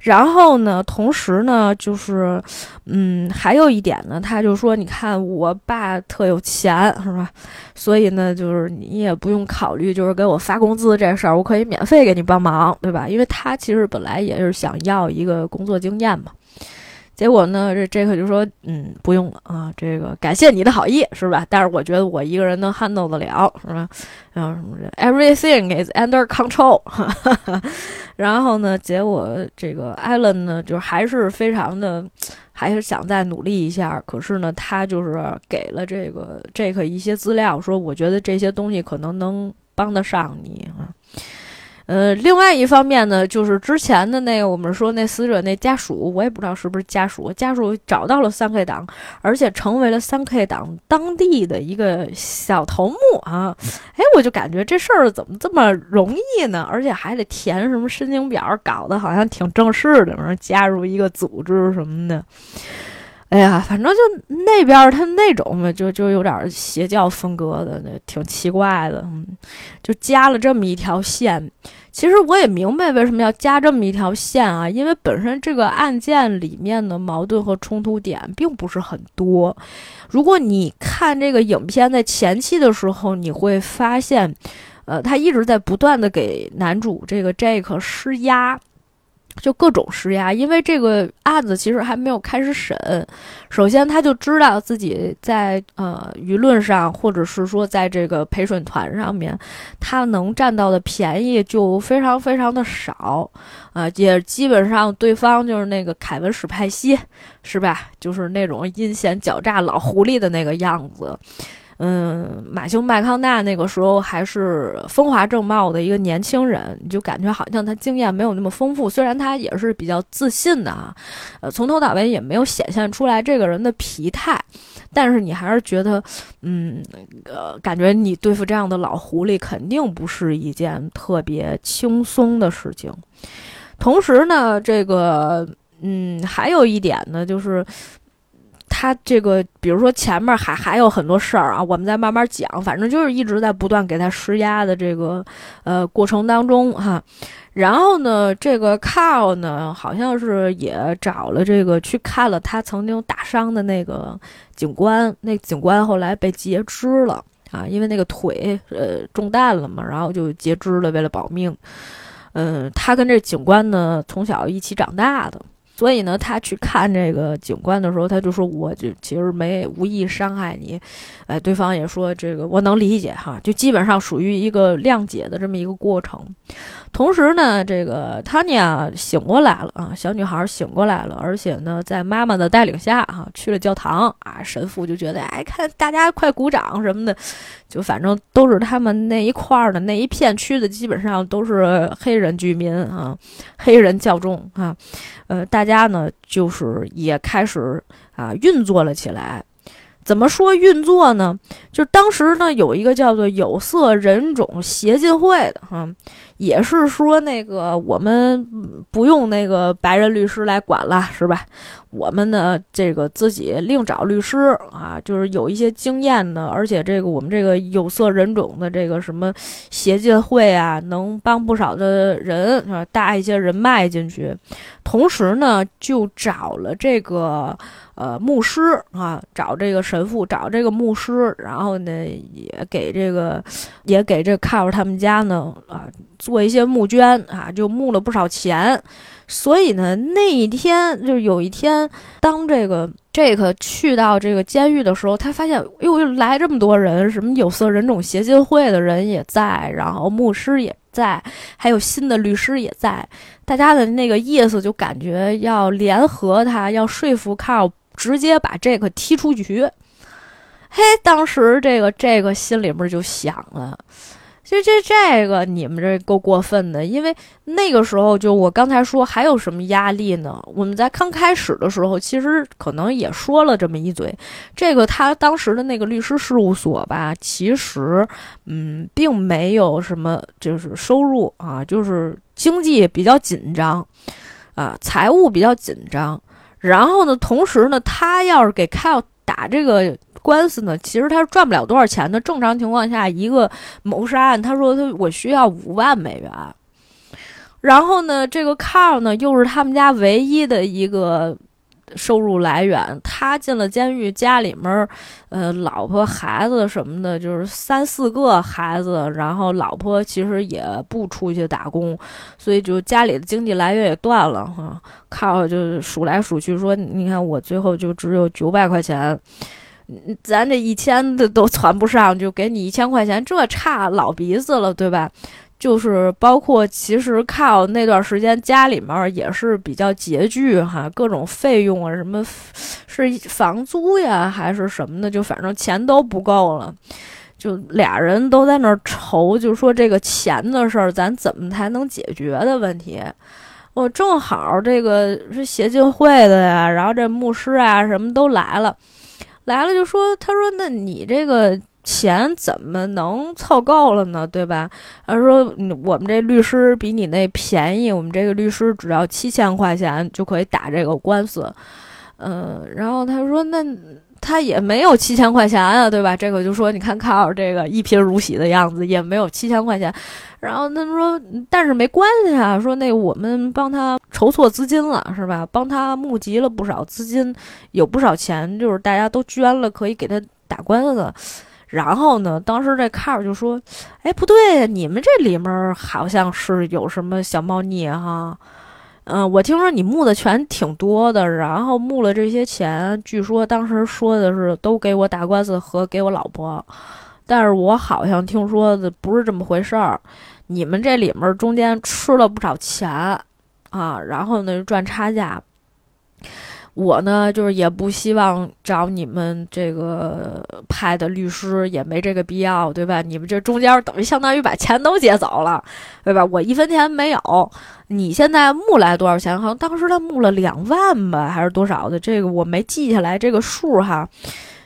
Speaker 1: 然后呢，同时呢，就是，嗯，还有一点呢，他就说，你看我爸特有钱，是吧？所以呢，就是你也不用考虑，就是给我发工资这事儿，我可以免费给你帮忙，对吧？因为他其实本来也是想要一个工作经验嘛。结果呢，这这可就说，嗯，不用了啊，这个感谢你的好意，是吧？但是我觉得我一个人能 handle 得了，是吧？然后什么，everything is under control。然后呢，结果这个 Allen 呢，就还是非常的，还是想再努力一下。可是呢，他就是给了这个 Jake 一些资料，说我觉得这些东西可能能帮得上你啊。呃，另外一方面呢，就是之前的那个我们说那死者那家属，我也不知道是不是家属，家属找到了三 K 党，而且成为了三 K 党当地的一个小头目啊。哎，我就感觉这事儿怎么这么容易呢？而且还得填什么申请表，搞得好像挺正式的，说加入一个组织什么的。哎呀，反正就那边他那种嘛，就就有点邪教风格的，那挺奇怪的。嗯，就加了这么一条线。其实我也明白为什么要加这么一条线啊，因为本身这个案件里面的矛盾和冲突点并不是很多。如果你看这个影片在前期的时候，你会发现，呃，他一直在不断的给男主这个 Jake 施压。就各种施压，因为这个案子其实还没有开始审。首先，他就知道自己在呃舆论上，或者是说在这个陪审团上面，他能占到的便宜就非常非常的少啊，也基本上对方就是那个凯文史派西，是吧？就是那种阴险狡诈老狐狸的那个样子。嗯，马修麦康纳那个时候还是风华正茂的一个年轻人，你就感觉好像他经验没有那么丰富。虽然他也是比较自信的啊，呃，从头到尾也没有显现出来这个人的疲态，但是你还是觉得，嗯，呃，感觉你对付这样的老狐狸肯定不是一件特别轻松的事情。同时呢，这个，嗯，还有一点呢，就是。他这个，比如说前面还还有很多事儿啊，我们再慢慢讲。反正就是一直在不断给他施压的这个呃过程当中哈。然后呢，这个 Carl 呢，好像是也找了这个去看了他曾经打伤的那个警官，那警官后来被截肢了啊，因为那个腿呃中弹了嘛，然后就截肢了，为了保命。嗯，他跟这警官呢从小一起长大的。所以呢，他去看这个警官的时候，他就说：“我就其实没无意伤害你。”哎，对方也说：“这个我能理解哈。”就基本上属于一个谅解的这么一个过程。同时呢，这个 Tanya 醒过来了啊，小女孩醒过来了，而且呢，在妈妈的带领下哈，去了教堂啊。神父就觉得：“哎，看大家快鼓掌什么的。”就反正都是他们那一块儿的那一片区的，基本上都是黑人居民啊，黑人教众啊。呃，大家家呢就是也开始啊运作了起来。怎么说运作呢？就当时呢有一个叫做有色人种协进会的哈，也是说那个我们不用那个白人律师来管了，是吧？我们呢，这个自己另找律师啊，就是有一些经验的，而且这个我们这个有色人种的这个什么协进会啊，能帮不少的人啊，搭一些人脉进去。同时呢，就找了这个呃牧师啊，找这个神父，找这个牧师，然后呢，也给这个也给这卡尔他们家呢啊做一些募捐啊，就募了不少钱。所以呢，那一天就是有一天，当这个这个去到这个监狱的时候，他发现，哟，又来这么多人，什么有色人种协进会的人也在，然后牧师也在，还有新的律师也在，大家的那个意思就感觉要联合他，要说服卡尔直接把这个踢出局。嘿，当时这个这个心里面就想了。其实这这个，你们这够过分的，因为那个时候就我刚才说还有什么压力呢？我们在刚开始的时候，其实可能也说了这么一嘴，这个他当时的那个律师事务所吧，其实嗯，并没有什么就是收入啊，就是经济比较紧张啊，财务比较紧张。然后呢，同时呢，他要是给凯打这个。官司呢，其实他赚不了多少钱的。正常情况下，一个谋杀案，他说他我需要五万美元。然后呢，这个 Carl 呢，又是他们家唯一的一个收入来源。他进了监狱，家里面，呃，老婆孩子什么的，就是三四个孩子。然后老婆其实也不出去打工，所以就家里的经济来源也断了哈。靠就数来数去说：“你看，我最后就只有九百块钱。”咱这一千的都攒不上，就给你一千块钱，这差老鼻子了，对吧？就是包括其实靠那段时间家里面也是比较拮据哈，各种费用啊，什么是房租呀，还是什么的，就反正钱都不够了。就俩人都在那儿愁，就说这个钱的事儿，咱怎么才能解决的问题。我正好这个是协进会的呀，然后这牧师啊什么都来了，来了就说，他说那你这个钱怎么能凑够了呢？对吧？他说我们这律师比你那便宜，我们这个律师只要七千块钱就可以打这个官司。嗯，然后他说那。他也没有七千块钱啊，对吧？这个就说你看卡尔这个一贫如洗的样子，也没有七千块钱。然后他说，但是没关系啊，说那我们帮他筹措资金了，是吧？帮他募集了不少资金，有不少钱，就是大家都捐了，可以给他打官司。然后呢，当时这卡尔就说：“哎，不对，你们这里面好像是有什么小猫腻哈。”嗯，我听说你募的钱挺多的，然后募了这些钱，据说当时说的是都给我打官司和给我老婆，但是我好像听说的不是这么回事儿，你们这里面中间吃了不少钱啊，然后呢赚差价。我呢，就是也不希望找你们这个派的律师，也没这个必要，对吧？你们这中间等于相当于把钱都接走了，对吧？我一分钱没有。你现在募来多少钱？好像当时他募了两万吧，还是多少的？这个我没记下来这个数哈。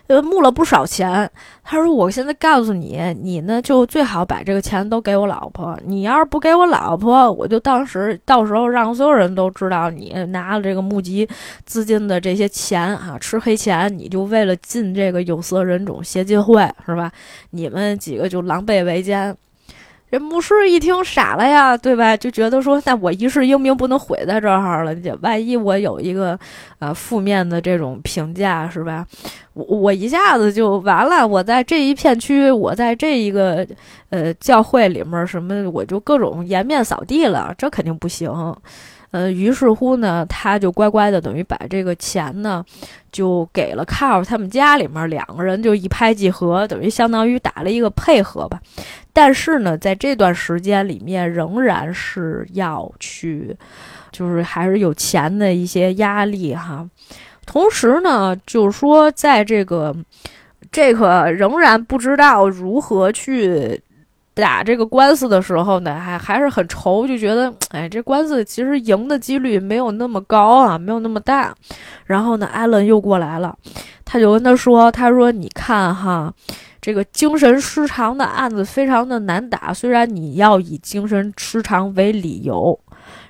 Speaker 1: 呃，募了不少钱。他说：“我现在告诉你，你呢就最好把这个钱都给我老婆。你要是不给我老婆，我就当时到时候让所有人都知道你拿了这个募集资金的这些钱啊，吃黑钱。你就为了进这个有色人种协进会是吧？你们几个就狼狈为奸。”这牧师一听傻了呀，对吧？就觉得说，那我一世英名不能毁在这儿了。万一我有一个呃负面的这种评价，是吧？我我一下子就完了。我在这一片区，我在这一个呃教会里面，什么我就各种颜面扫地了，这肯定不行。呃，于是乎呢，他就乖乖的等于把这个钱呢，就给了卡尔他们家里面两个人，就一拍即合，等于相当于打了一个配合吧。但是呢，在这段时间里面，仍然是要去，就是还是有钱的一些压力哈。同时呢，就是说，在这个这个仍然不知道如何去。打这个官司的时候呢，还还是很愁，就觉得，哎，这官司其实赢的几率没有那么高啊，没有那么大。然后呢，艾伦又过来了，他就跟他说：“他说，你看哈，这个精神失常的案子非常的难打，虽然你要以精神失常为理由，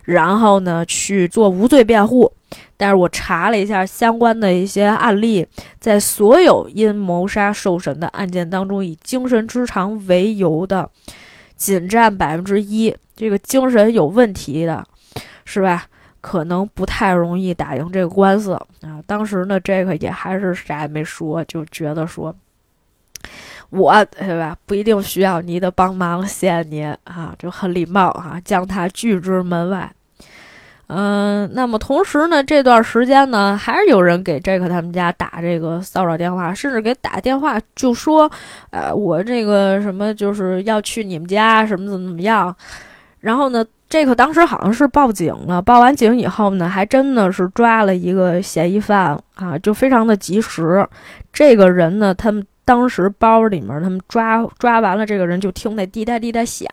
Speaker 1: 然后呢去做无罪辩护。”但是我查了一下相关的一些案例，在所有因谋杀受审的案件当中，以精神失常为由的，仅占百分之一。这个精神有问题的，是吧？可能不太容易打赢这个官司啊。当时呢，这个也还是啥也没说，就觉得说，我对吧？不一定需要你的帮忙，谢谢您啊，就很礼貌啊，将他拒之门外。嗯，那么同时呢，这段时间呢，还是有人给 Jack 他们家打这个骚扰电话，甚至给打电话就说，呃，我这个什么就是要去你们家，什么怎么怎么样。然后呢，，Jack 当时好像是报警了，报完警以后呢，还真的是抓了一个嫌疑犯啊，就非常的及时。这个人呢，他们当时包里面，他们抓抓完了这个人，就听那滴答滴答响。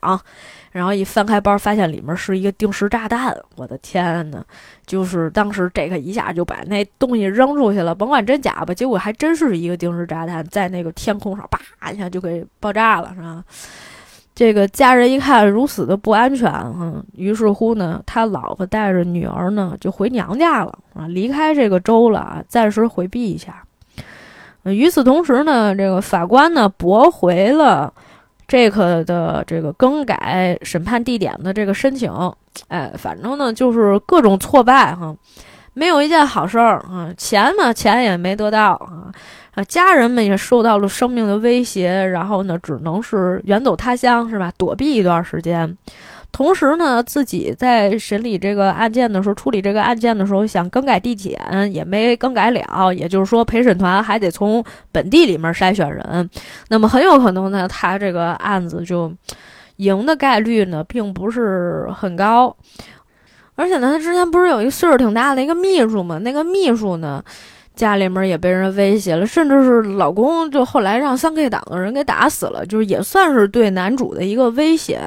Speaker 1: 然后一翻开包，发现里面是一个定时炸弹。我的天呐，就是当时这个一下就把那东西扔出去了，甭管真假吧。结果还真是一个定时炸弹，在那个天空上叭一下就给爆炸了，是吧？这个家人一看如此的不安全，嗯，于是乎呢，他老婆带着女儿呢就回娘家了啊，离开这个州了啊，暂时回避一下。与此同时呢，这个法官呢驳回了。这个的这个更改审判地点的这个申请，哎，反正呢就是各种挫败哈，没有一件好事儿啊，钱嘛钱也没得到啊，啊，家人们也受到了生命的威胁，然后呢只能是远走他乡是吧，躲避一段时间。同时呢，自己在审理这个案件的时候，处理这个案件的时候，想更改地检也没更改了。也就是说，陪审团还得从本地里面筛选人。那么很有可能呢，他这个案子就赢的概率呢，并不是很高。而且呢，他之前不是有一个岁数挺大的一个秘书吗？那个秘书呢，家里面也被人威胁了，甚至是老公就后来让三 K 党的人给打死了，就是也算是对男主的一个威胁。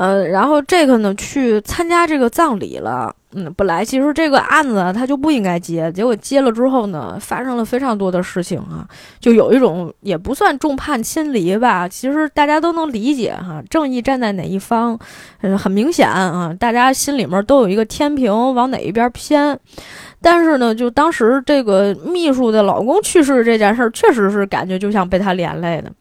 Speaker 1: 呃，然后这个呢去参加这个葬礼了。嗯，本来其实这个案子他就不应该接，结果接了之后呢，发生了非常多的事情啊，就有一种也不算众叛亲离吧，其实大家都能理解哈，正义站在哪一方，嗯，很明显啊，大家心里面都有一个天平往哪一边偏。但是呢，就当时这个秘书的老公去世这件事儿，确实是感觉就像被他连累的。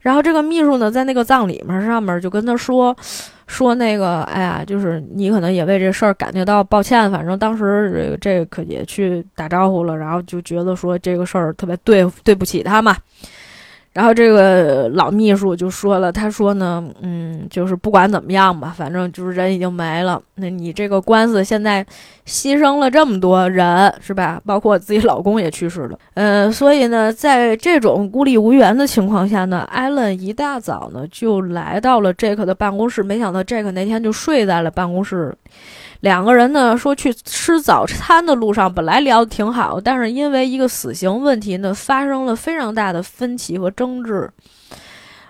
Speaker 1: 然后这个秘书呢，在那个葬礼面上面就跟他说。说那个，哎呀，就是你可能也为这事儿感觉到抱歉，反正当时这个这个可也去打招呼了，然后就觉得说这个事儿特别对对不起他嘛。然后这个老秘书就说了，他说呢，嗯，就是不管怎么样吧，反正就是人已经没了。那你这个官司现在牺牲了这么多人，是吧？包括自己老公也去世了，嗯，所以呢，在这种孤立无援的情况下呢，艾伦一大早呢就来到了杰克的办公室，没想到杰克那天就睡在了办公室。两个人呢说去吃早餐的路上，本来聊的挺好，但是因为一个死刑问题呢，发生了非常大的分歧和争执。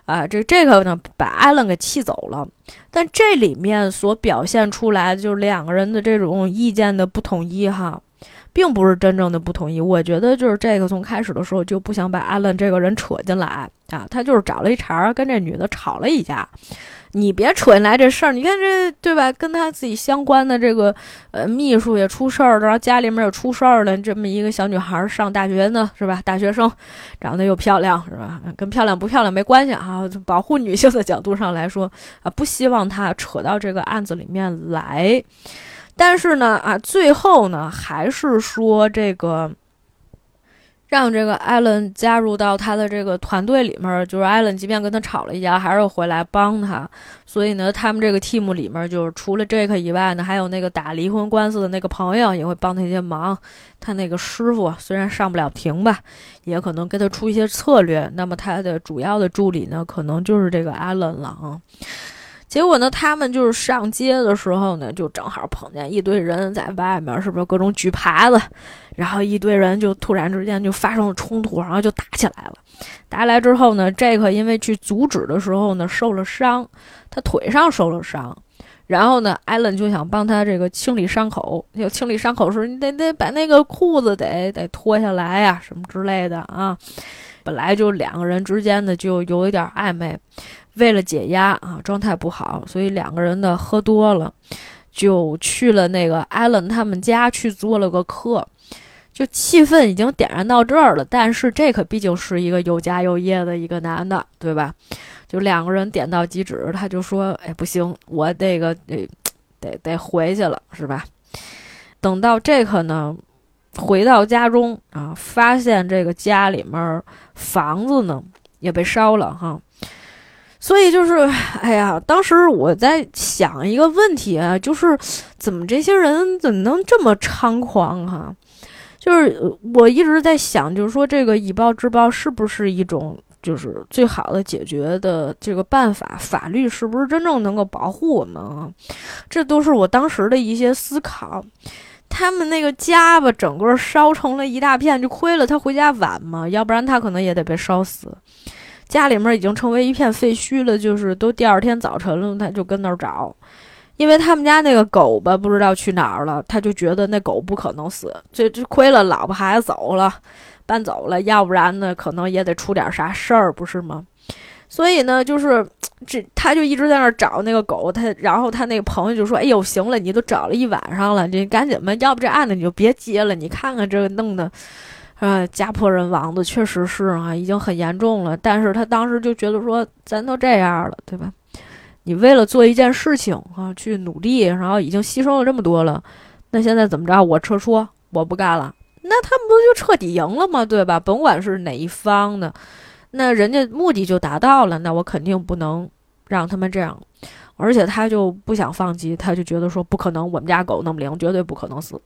Speaker 1: 啊，这这个呢把艾伦给气走了。但这里面所表现出来就是两个人的这种意见的不统一哈，并不是真正的不统一。我觉得就是这个从开始的时候就不想把艾伦这个人扯进来啊，他就是找了一茬跟这女的吵了一架。你别扯进来这事儿，你看这对吧？跟他自己相关的这个呃秘书也出事儿，然后家里面也出事儿了。这么一个小女孩上大学呢，是吧？大学生长得又漂亮，是吧？跟漂亮不漂亮没关系啊。保护女性的角度上来说啊，不希望她扯到这个案子里面来。但是呢，啊，最后呢，还是说这个。让这个艾伦加入到他的这个团队里面，就是艾伦即便跟他吵了一架，还是回来帮他。所以呢，他们这个 team 里面，就是除了杰克以外呢，还有那个打离婚官司的那个朋友也会帮他一些忙。他那个师傅虽然上不了庭吧，也可能给他出一些策略。那么他的主要的助理呢，可能就是这个艾伦了啊。结果呢，他们就是上街的时候呢，就正好碰见一堆人在外面，是不是各种举牌子？然后一堆人就突然之间就发生了冲突，然后就打起来了。打来之后呢，这个因为去阻止的时候呢受了伤，他腿上受了伤。然后呢，艾伦就想帮他这个清理伤口。要清理伤口时，你得得把那个裤子得得脱下来呀，什么之类的啊。本来就两个人之间的就有一点暧昧。为了解压啊，状态不好，所以两个人呢喝多了，就去了那个艾伦他们家去做了个客，就气氛已经点燃到这儿了。但是这可毕竟是一个有家有业的一个男的，对吧？就两个人点到即止，他就说：“哎，不行，我这个得得得回去了，是吧？”等到这个呢，回到家中啊，发现这个家里面房子呢也被烧了，哈。所以就是，哎呀，当时我在想一个问题啊，就是怎么这些人怎么能这么猖狂哈？就是我一直在想，就是说这个以暴制暴是不是一种就是最好的解决的这个办法？法律是不是真正能够保护我们啊？这都是我当时的一些思考。他们那个家吧，整个烧成了一大片，就亏了他回家晚嘛，要不然他可能也得被烧死。家里面已经成为一片废墟了，就是都第二天早晨了，他就跟那儿找，因为他们家那个狗吧，不知道去哪儿了，他就觉得那狗不可能死，这这亏了老婆孩子走了，搬走了，要不然呢，可能也得出点啥事儿，不是吗？所以呢，就是这他就一直在那儿找那个狗，他然后他那个朋友就说：“哎呦，行了，你都找了一晚上了，你赶紧吧，要不这案子你就别接了，你看看这个弄的。”啊，家破人亡的确实是啊，已经很严重了。但是他当时就觉得说，咱都这样了，对吧？你为了做一件事情啊，去努力，然后已经牺牲了这么多了，那现在怎么着？我撤出，我不干了，那他们不就彻底赢了吗？对吧？甭管是哪一方的，那人家目的就达到了，那我肯定不能让他们这样。而且他就不想放弃，他就觉得说，不可能，我们家狗那么灵，绝对不可能死，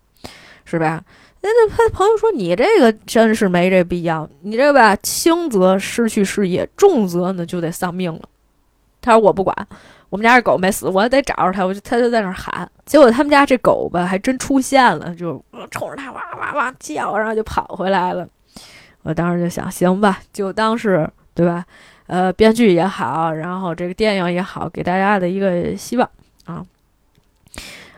Speaker 1: 是吧？那那他朋友说：“你这个真是没这必要，你这吧，轻则失去事业，重则呢就得丧命了。”他说：“我不管，我们家这狗没死，我还得找着它。”我就他就在那喊，结果他们家这狗吧还真出现了，就冲着他哇哇哇叫，然后就跑回来了。我当时就想，行吧，就当是对吧？呃，编剧也好，然后这个电影也好，给大家的一个希望啊。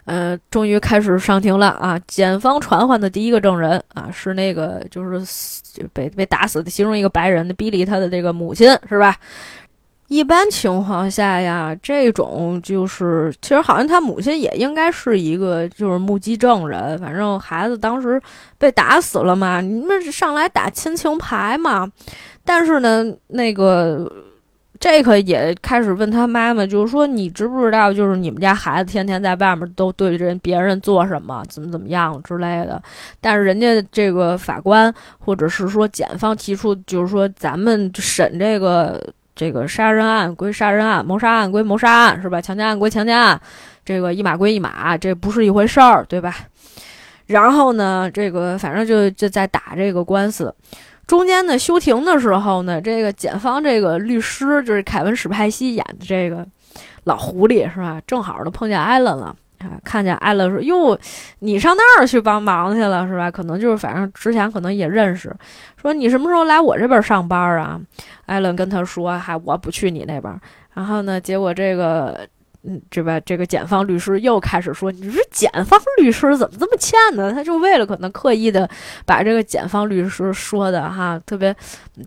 Speaker 1: 呃，终于开始上庭了啊！检方传唤的第一个证人啊，是那个就是被被打死的其中一个白人的比利他的这个母亲，是吧？一般情况下呀，这种就是其实好像他母亲也应该是一个就是目击证人。反正孩子当时被打死了嘛，你们上来打亲情牌嘛。但是呢，那个这个也开始问他妈妈，就是说你知不知道，就是你们家孩子天天在外面都对人别人做什么，怎么怎么样之类的。但是人家这个法官或者是说检方提出，就是说咱们审这个。这个杀人案归杀人案，谋杀案归谋杀案，是吧？强奸案归强奸案，这个一码归一码，这不是一回事儿，对吧？然后呢，这个反正就就在打这个官司，中间呢休庭的时候呢，这个检方这个律师就是凯文史派西演的这个老狐狸，是吧？正好呢碰见艾伦了。看见艾伦说：“哟，你上那儿去帮忙去了是吧？可能就是反正之前可能也认识。说你什么时候来我这边上班啊？”艾伦跟他说：“嗨，我不去你那边。”然后呢，结果这个。嗯，这吧？这个检方律师又开始说：“你说检方律师怎么这么欠呢？”他就为了可能刻意的把这个检方律师说的哈特别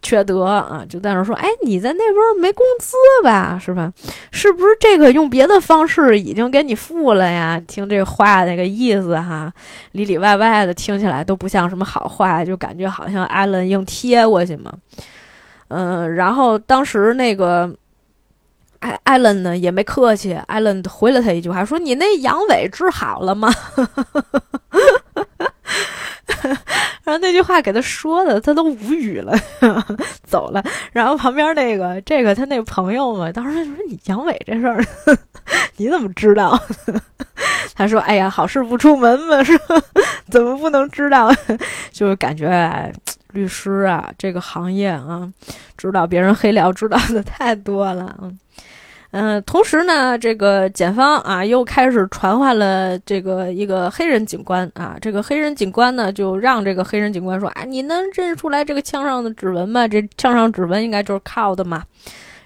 Speaker 1: 缺德啊，就在那说：“哎，你在那边没工资吧？是吧？是不是这个用别的方式已经给你付了呀？”听这话那个意思哈，里里外外的听起来都不像什么好话，就感觉好像艾伦硬贴过去嘛。嗯，然后当时那个。艾艾伦呢也没客气，艾伦回了他一句话，说：“你那阳痿治好了吗？” 然后那句话给他说的，他都无语了，走了。然后旁边那个这个他那朋友嘛，当时就说：“你阳痿这事儿，你怎么知道？”他说：“哎呀，好事不出门嘛，是吧？怎么不能知道？就是感觉律师啊，这个行业啊，知道别人黑料知道的太多了。”嗯，嗯同时呢，这个检方啊又开始传唤了这个一个黑人警官啊，这个黑人警官呢就让这个黑人警官说啊，你能认出来这个枪上的指纹吗？这枪上指纹应该就是靠的嘛。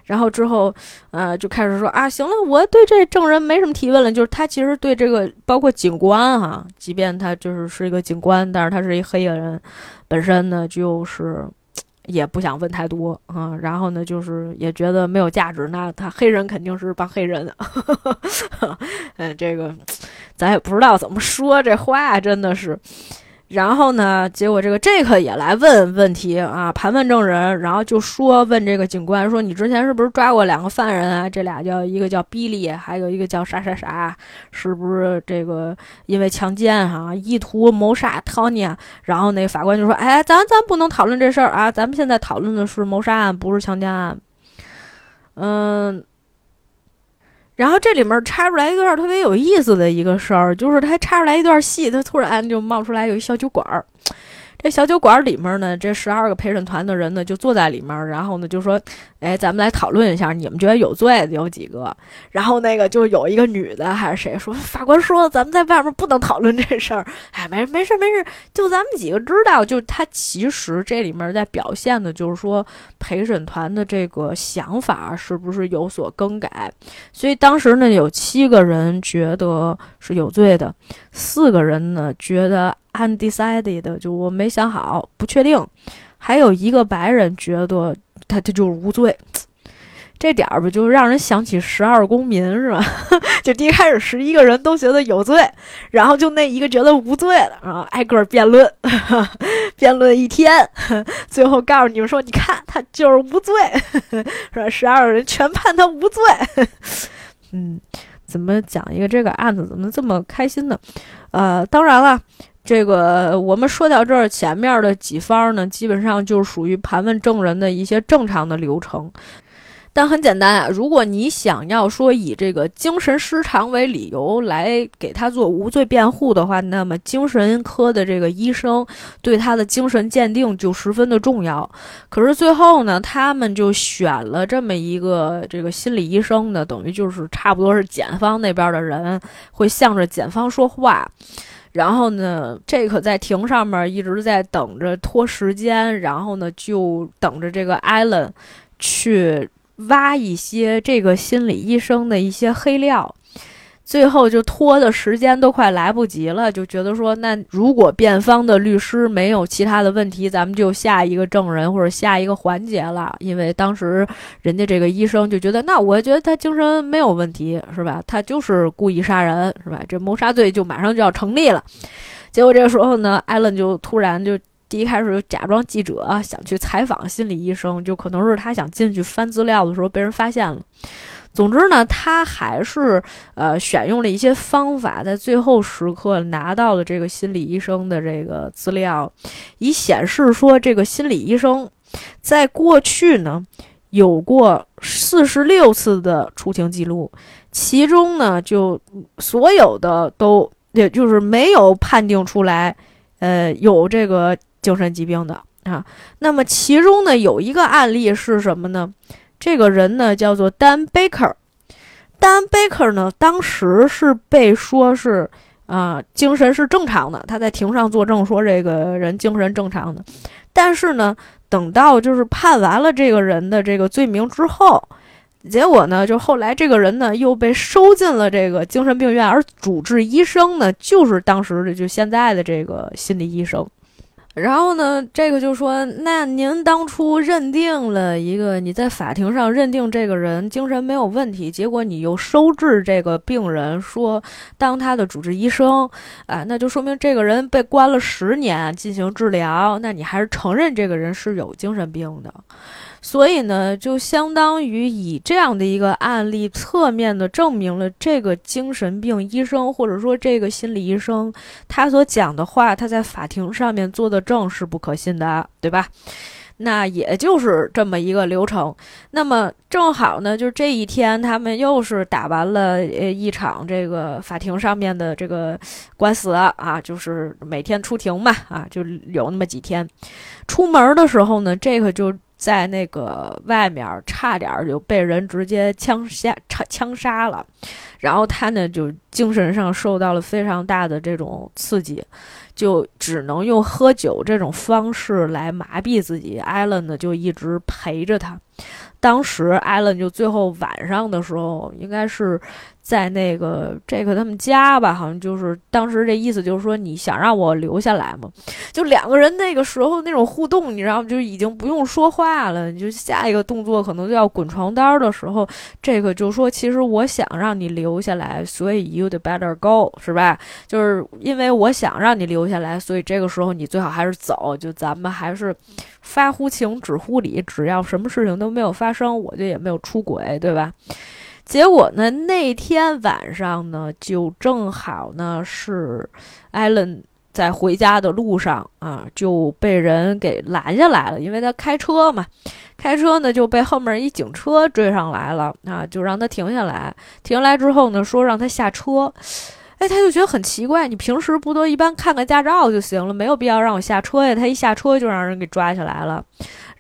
Speaker 1: 然后之后，呃，就开始说啊，行了，我对这证人没什么提问了，就是他其实对这个包括警官哈，即便他就是是一个警官，但是他是一黑人，本身呢就是。也不想问太多啊，然后呢，就是也觉得没有价值。那他黑人肯定是帮黑人，嗯，这个咱也不知道怎么说这话，真的是。然后呢？结果这个这个也来问问题啊，盘问证人，然后就说问这个警官说：“你之前是不是抓过两个犯人啊？这俩叫一个叫比利，还有一个叫啥啥啥，是不是这个因为强奸哈，意图谋杀 Tony？” 然后那法官就说：“哎，咱咱不能讨论这事儿啊，咱们现在讨论的是谋杀案，不是强奸案。”嗯。然后这里面插出来一段特别有意思的一个事儿，就是他插出来一段戏，他突然就冒出来有一小酒馆儿。这小酒馆里面呢，这十二个陪审团的人呢就坐在里面，然后呢就说：“哎，咱们来讨论一下，你们觉得有罪的有几个？”然后那个就有一个女的还是谁说：“法官说咱们在外面不能讨论这事儿。”哎，没没事没事，就咱们几个知道。就他其实这里面在表现的就是说陪审团的这个想法是不是有所更改？所以当时呢有七个人觉得是有罪的，四个人呢觉得。undecided 就我没想好，不确定。还有一个白人觉得他他就是无罪，这点儿吧，就让人想起十二公民是吧？就第一开始十一个人都觉得有罪，然后就那一个觉得无罪的，然后挨个辩论，辩论一天，最后告诉你们说，你看他就是无罪，说十二个人全判他无罪。嗯，怎么讲一个这个案子怎么这么开心呢？呃，当然了。这个我们说到这儿，前面的几方呢，基本上就属于盘问证人的一些正常的流程。但很简单啊，如果你想要说以这个精神失常为理由来给他做无罪辩护的话，那么精神科的这个医生对他的精神鉴定就十分的重要。可是最后呢，他们就选了这么一个这个心理医生呢，等于就是差不多是检方那边的人会向着检方说话。然后呢，这可在庭上面一直在等着拖时间，然后呢就等着这个艾伦去挖一些这个心理医生的一些黑料。最后就拖的时间都快来不及了，就觉得说，那如果辩方的律师没有其他的问题，咱们就下一个证人或者下一个环节了。因为当时人家这个医生就觉得，那我觉得他精神没有问题，是吧？他就是故意杀人，是吧？这谋杀罪就马上就要成立了。结果这个时候呢，艾伦就突然就第一开始就假装记者想去采访心理医生，就可能是他想进去翻资料的时候被人发现了。总之呢，他还是呃选用了一些方法，在最后时刻拿到了这个心理医生的这个资料，以显示说这个心理医生在过去呢有过四十六次的出庭记录，其中呢就所有的都也就是没有判定出来，呃有这个精神疾病的啊。那么其中呢有一个案例是什么呢？这个人呢叫做 Dan Baker，Dan Baker 呢当时是被说是啊精神是正常的，他在庭上作证说这个人精神正常的，但是呢等到就是判完了这个人的这个罪名之后，结果呢就后来这个人呢又被收进了这个精神病院，而主治医生呢就是当时的就现在的这个心理医生。然后呢，这个就说，那您当初认定了一个，你在法庭上认定这个人精神没有问题，结果你又收治这个病人，说当他的主治医生，啊，那就说明这个人被关了十年进行治疗，那你还是承认这个人是有精神病的。所以呢，就相当于以这样的一个案例，侧面的证明了这个精神病医生或者说这个心理医生他所讲的话，他在法庭上面做的证是不可信的，对吧？那也就是这么一个流程。那么正好呢，就是这一天他们又是打完了呃一场这个法庭上面的这个官司啊，就是每天出庭嘛啊，就有那么几天。出门的时候呢，这个就。在那个外面，差点就被人直接枪杀，枪杀了。然后他呢，就精神上受到了非常大的这种刺激，就只能用喝酒这种方式来麻痹自己。艾伦呢，就一直陪着他。当时艾伦就最后晚上的时候，应该是。在那个这个他们家吧，好像就是当时这意思，就是说你想让我留下来吗？就两个人那个时候那种互动，你知道吗？就已经不用说话了，你就下一个动作可能就要滚床单的时候，这个就说其实我想让你留下来，所以 you 得 better go，是吧？就是因为我想让你留下来，所以这个时候你最好还是走。就咱们还是发乎情止乎礼，只要什么事情都没有发生，我就也没有出轨，对吧？结果呢？那天晚上呢，就正好呢是艾伦在回家的路上啊，就被人给拦下来了。因为他开车嘛，开车呢就被后面一警车追上来了啊，就让他停下来。停下来之后呢，说让他下车。哎，他就觉得很奇怪，你平时不都一般看看驾照就行了，没有必要让我下车呀？他一下车就让人给抓起来了。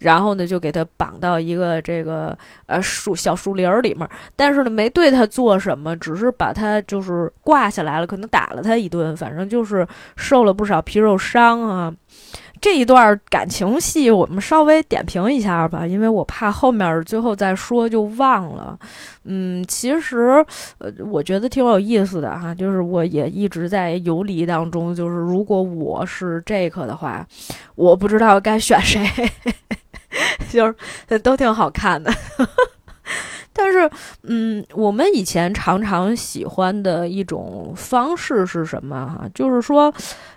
Speaker 1: 然后呢，就给他绑到一个这个呃树小树林儿里面，但是呢，没对他做什么，只是把他就是挂下来了，可能打了他一顿，反正就是受了不少皮肉伤啊。这一段感情戏我们稍微点评一下吧，因为我怕后面最后再说就忘了。嗯，其实呃，我觉得挺有意思的哈，就是我也一直在游离当中，就是如果我是这个的话，我不知道该选谁。就是都挺好看的，但是，嗯，我们以前常常喜欢的一种方式是什么？哈，就是说，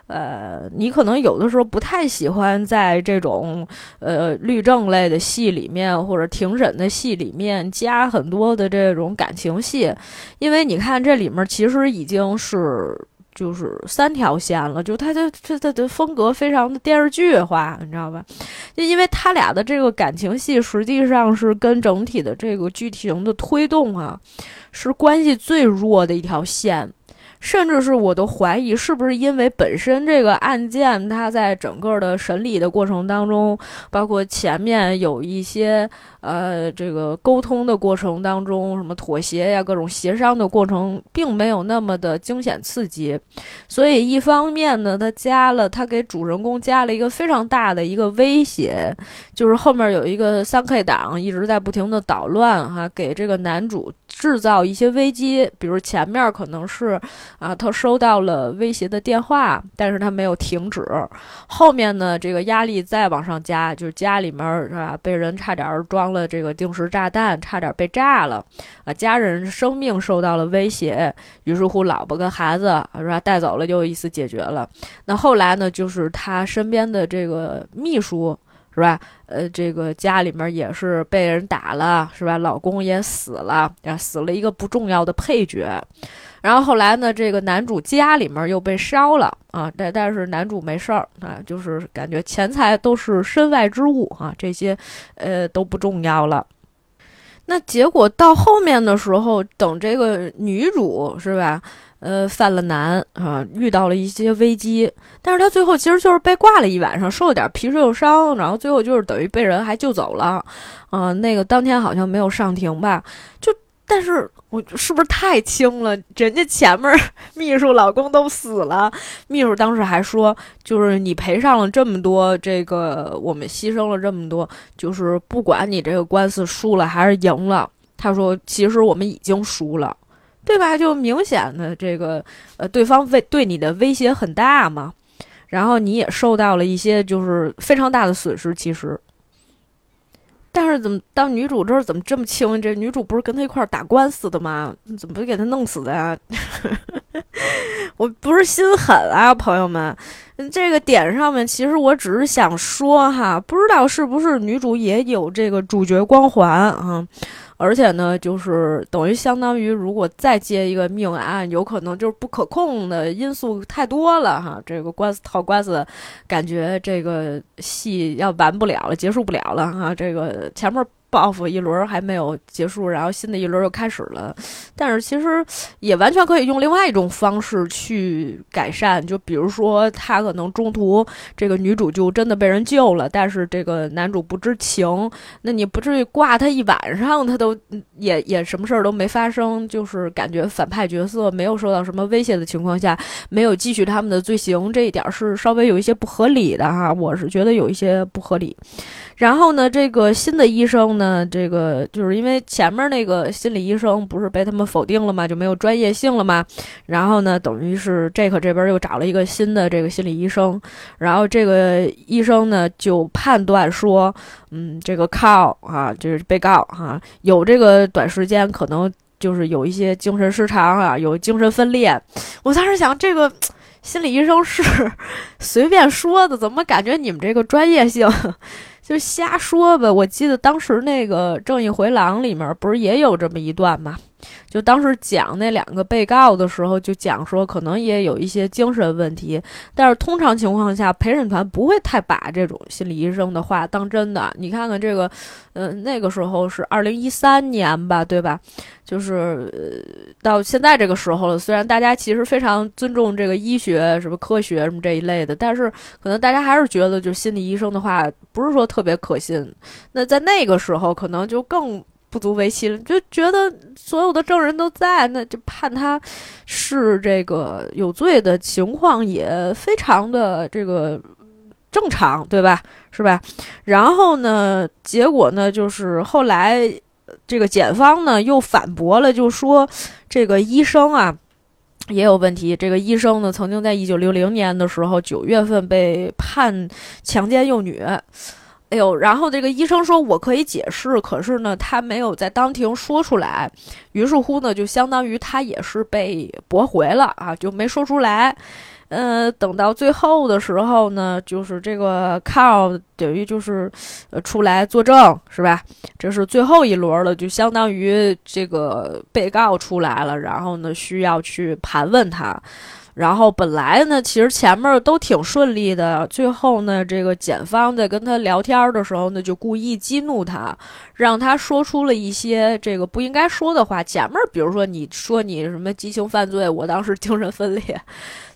Speaker 1: 呃，你可能有的时候不太喜欢在这种呃律政类的戏里面或者庭审的戏里面加很多的这种感情戏，因为你看这里面其实已经是。就是三条线了，就他的他他的风格非常的电视剧化，你知道吧？就因为他俩的这个感情戏，实际上是跟整体的这个剧情的推动啊，是关系最弱的一条线。甚至是我都怀疑是不是因为本身这个案件，它在整个的审理的过程当中，包括前面有一些呃这个沟通的过程当中，什么妥协呀、各种协商的过程，并没有那么的惊险刺激，所以一方面呢，他加了他给主人公加了一个非常大的一个威胁，就是后面有一个三 K 党一直在不停的捣乱哈，给这个男主制造一些危机，比如前面可能是。啊，他收到了威胁的电话，但是他没有停止。后面呢，这个压力再往上加，就是家里面是吧，被人差点装了这个定时炸弹，差点被炸了。啊，家人生命受到了威胁，于是乎，老婆跟孩子是吧带走了，就意思解决了。那后来呢，就是他身边的这个秘书是吧？呃，这个家里面也是被人打了是吧？老公也死了，啊死了一个不重要的配角。然后后来呢，这个男主家里面又被烧了啊，但但是男主没事儿啊，就是感觉钱财都是身外之物啊，这些呃都不重要了。那结果到后面的时候，等这个女主是吧，呃犯了难啊，遇到了一些危机，但是她最后其实就是被挂了一晚上，受了点皮肉伤，然后最后就是等于被人还救走了，啊，那个当天好像没有上庭吧，就。但是我是不是太轻了？人家前面 秘书老公都死了，秘书当时还说，就是你赔上了这么多，这个我们牺牲了这么多，就是不管你这个官司输了还是赢了，他说其实我们已经输了，对吧？就明显的这个呃，对方威对你的威胁很大嘛，然后你也受到了一些就是非常大的损失，其实。但是怎么到女主这儿怎么这么轻？这女主不是跟他一块儿打官司的吗？怎么不给他弄死的呀？我不是心狠啊，朋友们，这个点上面其实我只是想说哈，不知道是不是女主也有这个主角光环啊。而且呢，就是等于相当于，如果再接一个命案，有可能就是不可控的因素太多了哈。这个官司套官司，感觉这个戏要完不了了，结束不了了哈。这个前面。报复一轮还没有结束，然后新的一轮又开始了。但是其实也完全可以用另外一种方式去改善，就比如说他可能中途这个女主就真的被人救了，但是这个男主不知情，那你不至于挂他一晚上，他都也也什么事儿都没发生，就是感觉反派角色没有受到什么威胁的情况下，没有继续他们的罪行，这一点是稍微有一些不合理的哈，我是觉得有一些不合理。然后呢，这个新的医生呢，嗯这个就是因为前面那个心理医生不是被他们否定了嘛，就没有专业性了嘛。然后呢，等于是杰克这边又找了一个新的这个心理医生。然后这个医生呢就判断说，嗯，这个靠啊，就是被告啊，有这个短时间可能就是有一些精神失常啊，有精神分裂。我当时想，这个心理医生是 随便说的，怎么感觉你们这个专业性？就瞎说吧，我记得当时那个《正义回廊》里面不是也有这么一段吗？就当时讲那两个被告的时候，就讲说可能也有一些精神问题，但是通常情况下，陪审团不会太把这种心理医生的话当真的。你看看这个，嗯，那个时候是二零一三年吧，对吧？就是到现在这个时候了，虽然大家其实非常尊重这个医学、什么科学什么这一类的，但是可能大家还是觉得，就心理医生的话不是说特别可信。那在那个时候，可能就更。不足为奇，就觉得所有的证人都在，那就判他是这个有罪的情况也非常的这个正常，对吧？是吧？然后呢，结果呢，就是后来这个检方呢又反驳了，就说这个医生啊也有问题。这个医生呢，曾经在一九六零年的时候九月份被判强奸幼女。哎呦，然后这个医生说我可以解释，可是呢，他没有在当庭说出来，于是乎呢，就相当于他也是被驳回了啊，就没说出来。呃，等到最后的时候呢，就是这个 Carl 等于就是呃出来作证是吧？这是最后一轮了，就相当于这个被告出来了，然后呢需要去盘问他。然后本来呢，其实前面都挺顺利的，最后呢，这个检方在跟他聊天的时候呢，就故意激怒他，让他说出了一些这个不应该说的话。前面比如说你说你什么激情犯罪，我当时精神分裂。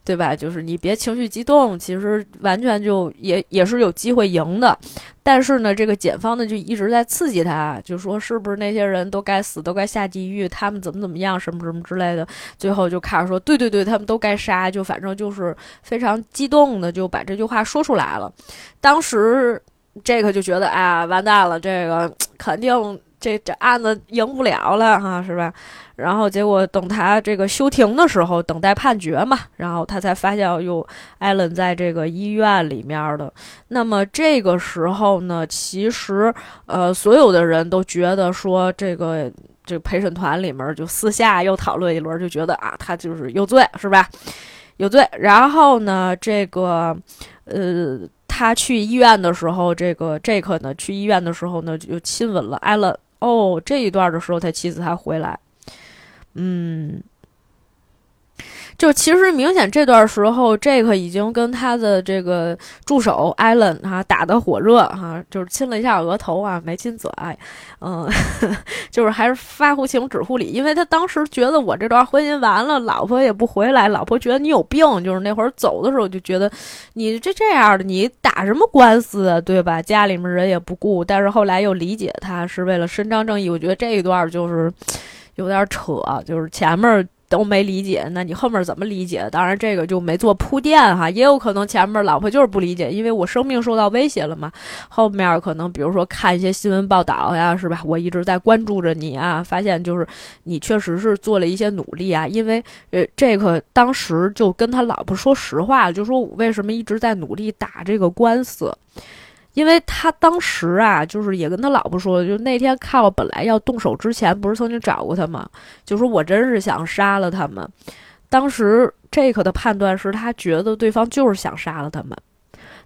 Speaker 1: 对吧？就是你别情绪激动，其实完全就也也是有机会赢的。但是呢，这个检方呢就一直在刺激他，就说是不是那些人都该死，都该下地狱，他们怎么怎么样，什么什么之类的。最后就开始说，对对对，他们都该杀，就反正就是非常激动的就把这句话说出来了。当时这个就觉得，哎，完蛋了，这个 肯定。这这案子赢不了了哈，是吧？然后结果等他这个休庭的时候，等待判决嘛，然后他才发现哟，艾伦在这个医院里面的。那么这个时候呢，其实呃，所有的人都觉得说，这个这个陪审团里面就私下又讨论一轮，就觉得啊，他就是有罪，是吧？有罪。然后呢，这个呃，他去医院的时候，这个这克呢，去医院的时候呢，就亲吻了艾伦。哦，这一段的时候，他妻子还回来，嗯。就其实明显这段时候，，Jake 已经跟他的这个助手艾伦哈打得火热哈，就是亲了一下额头啊，没亲嘴，嗯，就是还是发乎情止乎礼，因为他当时觉得我这段婚姻完了，老婆也不回来，老婆觉得你有病，就是那会儿走的时候就觉得你这这样的，你打什么官司啊，对吧？家里面人也不顾，但是后来又理解他是为了伸张正义，我觉得这一段就是有点扯，就是前面。都没理解，那你后面怎么理解？当然这个就没做铺垫哈，也有可能前面老婆就是不理解，因为我生命受到威胁了嘛。后面可能比如说看一些新闻报道呀，是吧？我一直在关注着你啊，发现就是你确实是做了一些努力啊，因为呃，这个当时就跟他老婆说实话，就说我为什么一直在努力打这个官司。因为他当时啊，就是也跟他老婆说，就那天看我本来要动手之前，不是曾经找过他吗？就说我真是想杀了他们。当时这个的判断是他觉得对方就是想杀了他们，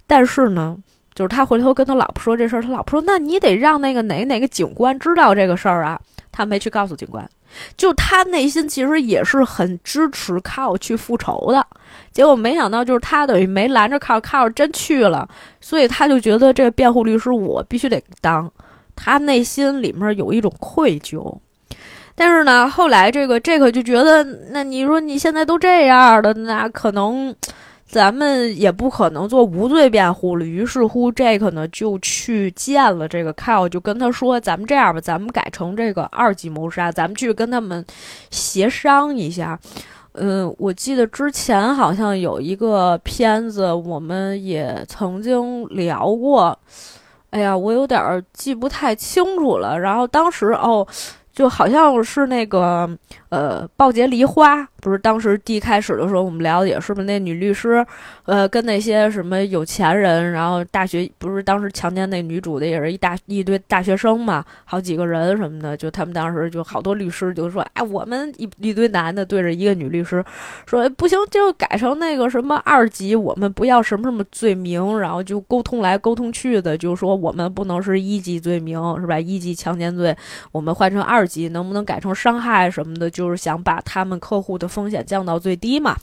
Speaker 1: 但是呢，就是他回头跟他老婆说这事儿，他老婆说：“那你得让那个哪哪个警官知道这个事儿啊。”他没去告诉警官。就他内心其实也是很支持卡尔去复仇的，结果没想到就是他等于没拦着卡尔，卡尔真去了，所以他就觉得这个辩护律师我必须得当，他内心里面有一种愧疚。但是呢，后来这个这个就觉得，那你说你现在都这样的，那可能。咱们也不可能做无罪辩护了，于是乎，，Jake 呢就去见了这个 Kyle，就跟他说：“咱们这样吧，咱们改成这个二级谋杀，咱们去跟他们协商一下。”嗯，我记得之前好像有一个片子，我们也曾经聊过。哎呀，我有点记不太清楚了。然后当时哦。就好像是那个呃，鲍杰梨花，不是当时第一开始的时候我们聊的也是不是那女律师，呃，跟那些什么有钱人，然后大学不是当时强奸那女主的也是一大一堆大学生嘛，好几个人什么的，就他们当时就好多律师就说，哎，我们一一堆男的对着一个女律师说，不行，就改成那个什么二级，我们不要什么什么罪名，然后就沟通来沟通去的，就说我们不能是一级罪名是吧？一级强奸罪，我们换成。二级能不能改成伤害什么的？就就是想把他们客户的风险降到最低嘛。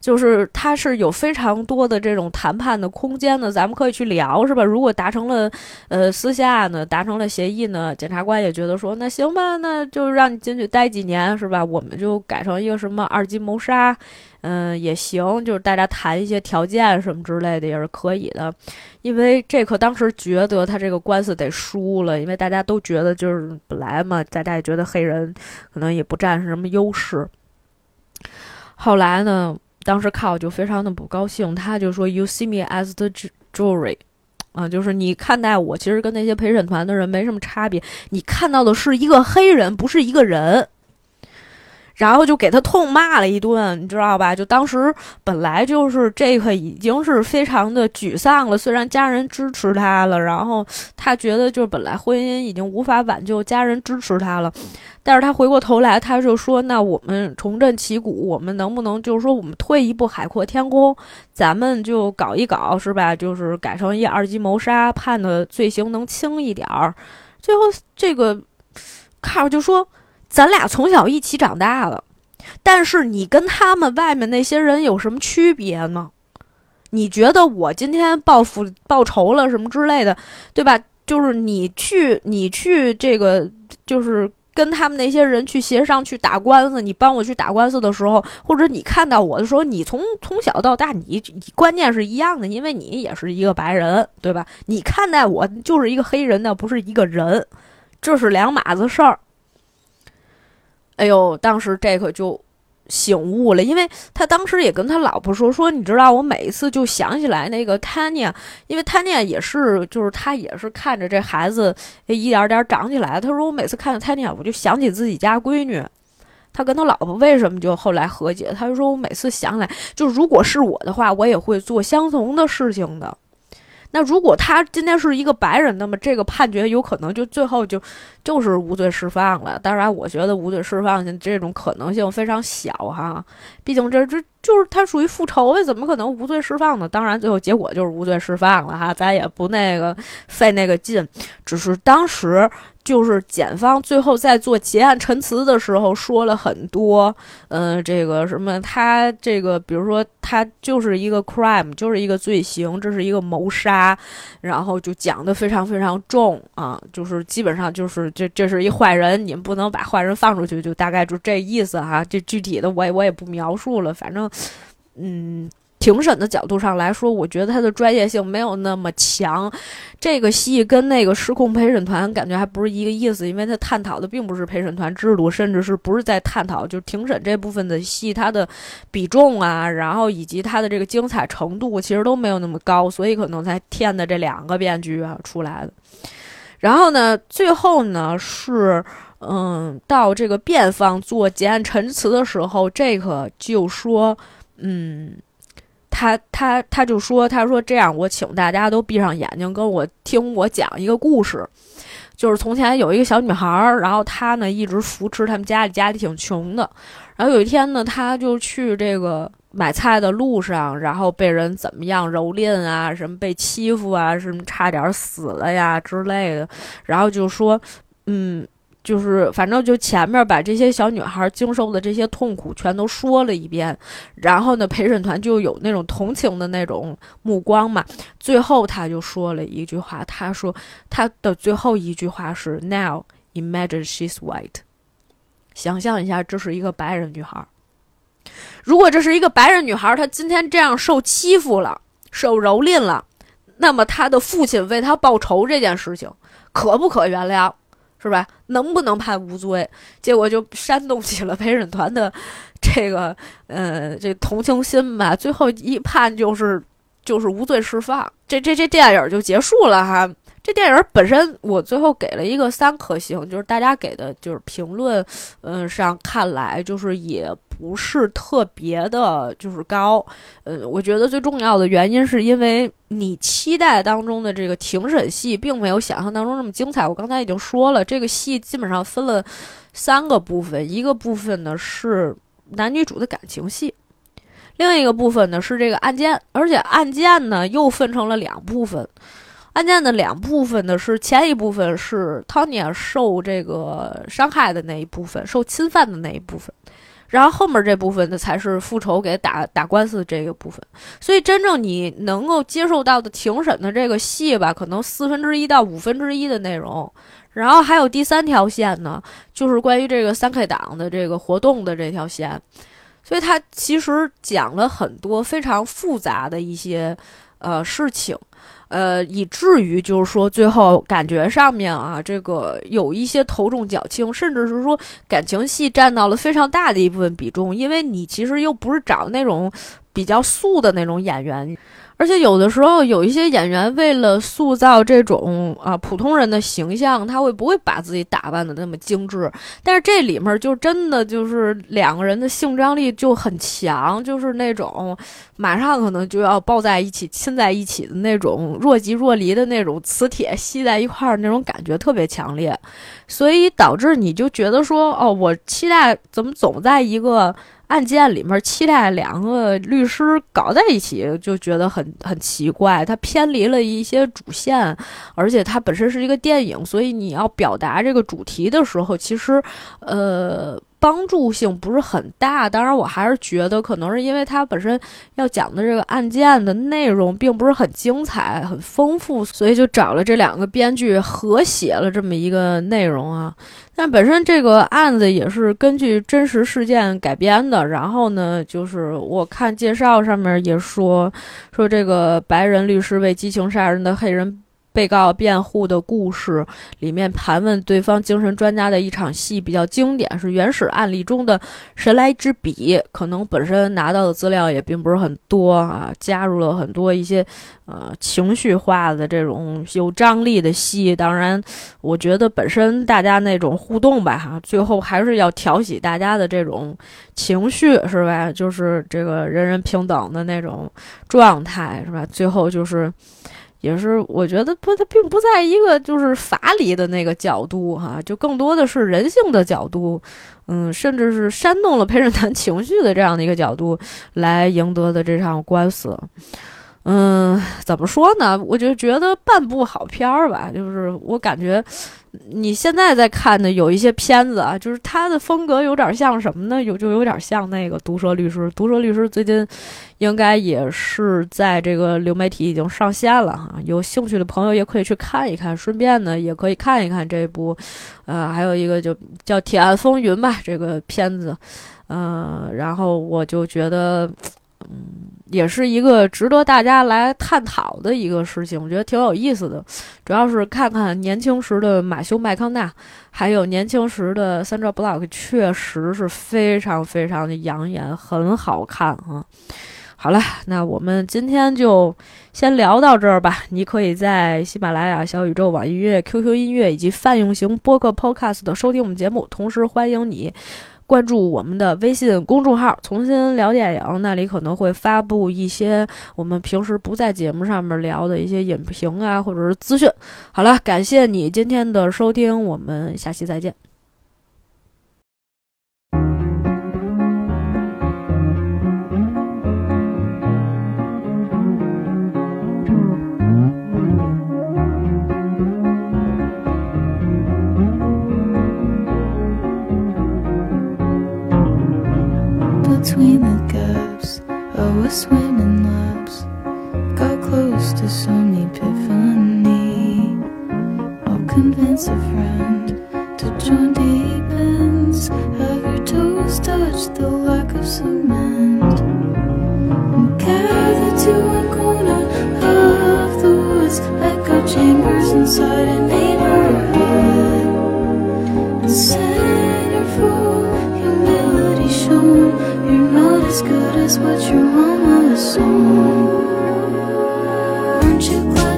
Speaker 1: 就是他是有非常多的这种谈判的空间的，咱们可以去聊，是吧？如果达成了，呃，私下呢达成了协议呢，检察官也觉得说，那行吧，那就让你进去待几年，是吧？我们就改成一个什么二级谋杀。嗯，也行，就是大家谈一些条件什么之类的也是可以的，因为这可当时觉得他这个官司得输了，因为大家都觉得就是本来嘛，大家也觉得黑人可能也不占什么优势。后来呢，当时卡就非常的不高兴，他就说：“You see me as the jury，啊，就是你看待我其实跟那些陪审团的人没什么差别，你看到的是一个黑人，不是一个人。”然后就给他痛骂了一顿，你知道吧？就当时本来就是这个已经是非常的沮丧了，虽然家人支持他了，然后他觉得就是本来婚姻已经无法挽救，家人支持他了，但是他回过头来他就说：“那我们重振旗鼓，我们能不能就是说我们退一步海阔天空，咱们就搞一搞，是吧？就是改成一二级谋杀，判的罪行能轻一点儿。”最后这个卡尔就说。咱俩从小一起长大了，但是你跟他们外面那些人有什么区别呢？你觉得我今天报复报仇了什么之类的，对吧？就是你去你去这个就是。跟他们那些人去协商去打官司，你帮我去打官司的时候，或者你看到我的时候，你从从小到大，你你观念是一样的，因为你也是一个白人，对吧？你看待我就是一个黑人的，不是一个人，这是两码子事儿。哎呦，当时这可就。醒悟了，因为他当时也跟他老婆说说，你知道，我每一次就想起来那个 Tanya，因为 Tanya 也是，就是他也是看着这孩子一点点长起来。他说我每次看到 Tanya，我就想起自己家闺女。他跟他老婆为什么就后来和解？他就说我每次想起来，就如果是我的话，我也会做相同的事情的。那如果他今天是一个白人，那么这个判决有可能就最后就就是无罪释放了。当然，我觉得无罪释放这种可能性非常小哈，毕竟这这就是他属于复仇呗，怎么可能无罪释放呢？当然，最后结果就是无罪释放了哈，咱也不那个费那个劲，只是当时。就是检方最后在做结案陈词的时候说了很多，嗯，这个什么，他这个，比如说他就是一个 crime，就是一个罪行，这是一个谋杀，然后就讲的非常非常重啊，就是基本上就是这这是一坏人，你们不能把坏人放出去，就大概就这意思哈。这具体的我也我也不描述了，反正，嗯。庭审的角度上来说，我觉得他的专业性没有那么强。这个戏跟那个失控陪审团感觉还不是一个意思，因为他探讨的并不是陪审团制度，甚至是不是在探讨就庭审这部分的戏，它的比重啊，然后以及它的这个精彩程度，其实都没有那么高，所以可能才添的这两个编剧啊出来的。然后呢，最后呢是嗯，到这个辩方做结案陈词的时候，这个就说嗯。他他他就说，他说这样，我请大家都闭上眼睛，跟我听我讲一个故事。就是从前有一个小女孩儿，然后她呢一直扶持他们家里，家里挺穷的。然后有一天呢，她就去这个买菜的路上，然后被人怎么样蹂躏啊，什么被欺负啊，什么差点死了呀之类的。然后就说，嗯。就是，反正就前面把这些小女孩经受的这些痛苦全都说了一遍，然后呢，陪审团就有那种同情的那种目光嘛。最后他就说了一句话，他说他的最后一句话是 “Now imagine she's white”，想象一下这是一个白人女孩。如果这是一个白人女孩，她今天这样受欺负了、受蹂躏了，那么她的父亲为她报仇这件事情可不可原谅？是吧？能不能判无罪？结果就煽动起了陪审团的这个呃这同情心吧。最后一判就是就是无罪释放，这这这电影就结束了哈。这电影本身我最后给了一个三颗星，就是大家给的就是评论，嗯上看来就是也。不是特别的，就是高，呃，我觉得最重要的原因是因为你期待当中的这个庭审戏并没有想象当中那么精彩。我刚才已经说了，这个戏基本上分了三个部分，一个部分呢是男女主的感情戏，另一个部分呢是这个案件，而且案件呢又分成了两部分。案件的两部分呢是前一部分是 Tony 受这个伤害的那一部分，受侵犯的那一部分。然后后面这部分的才是复仇给打打官司这个部分，所以真正你能够接受到的庭审的这个戏吧，可能四分之一到五分之一的内容。然后还有第三条线呢，就是关于这个三 K 党的这个活动的这条线，所以它其实讲了很多非常复杂的一些呃事情。呃，以至于就是说，最后感觉上面啊，这个有一些头重脚轻，甚至是说感情戏占到了非常大的一部分比重，因为你其实又不是找那种比较素的那种演员。而且有的时候有一些演员为了塑造这种啊普通人的形象，他会不会把自己打扮的那么精致？但是这里面就真的就是两个人的性张力就很强，就是那种马上可能就要抱在一起、亲在一起的那种若即若离的那种磁铁吸在一块儿那种感觉特别强烈，所以导致你就觉得说哦，我期待怎么总在一个。案件里面期待两个律师搞在一起，就觉得很很奇怪，它偏离了一些主线，而且它本身是一个电影，所以你要表达这个主题的时候，其实，呃，帮助性不是很大。当然，我还是觉得可能是因为它本身要讲的这个案件的内容并不是很精彩、很丰富，所以就找了这两个编剧合写了这么一个内容啊。但本身这个案子也是根据真实事件改编的。然后呢，就是我看介绍上面也说说这个白人律师为激情杀人的黑人。被告辩护的故事里面盘问对方精神专家的一场戏比较经典，是原始案例中的神来之笔。可能本身拿到的资料也并不是很多啊，加入了很多一些呃情绪化的这种有张力的戏。当然，我觉得本身大家那种互动吧，哈，最后还是要挑起大家的这种情绪，是吧？就是这个人人平等的那种状态，是吧？最后就是。也是，我觉得不，它并不在一个就是法理的那个角度哈，就更多的是人性的角度，嗯，甚至是煽动了陪审团情绪的这样的一个角度来赢得的这场官司。嗯，怎么说呢？我就觉得半部好片儿吧，就是我感觉你现在在看的有一些片子啊，就是它的风格有点像什么呢？有就有点像那个《毒舌律师》。《毒舌律师》最近应该也是在这个流媒体已经上线了哈，有兴趣的朋友也可以去看一看，顺便呢也可以看一看这部，呃，还有一个就叫《铁案风云》吧，这个片子，呃，然后我就觉得。嗯，也是一个值得大家来探讨的一个事情，我觉得挺有意思的。主要是看看年轻时的马修麦康纳，还有年轻时的 Sandra Block，确实是非常非常的养眼，很好看啊。好了，那我们今天就先聊到这儿吧。你可以在喜马拉雅、小宇宙、网易音乐、QQ 音乐以及泛用型播客 Podcast 收听我们节目，同时欢迎你。关注我们的微信公众号“重新聊电影”，那里可能会发布一些我们平时不在节目上面聊的一些影评啊，或者是资讯。好了，感谢你今天的收听，我们下期再见。Between the gaps. Oh, I was swimming laps, got close to some epiphany. I'll convince a friend to join deep ends. Have your toes touch the lack of cement? Gather to a corner of the woods, echo chambers inside a neighborhood. And centerfold as good as what your mama assumed. Aren't you glad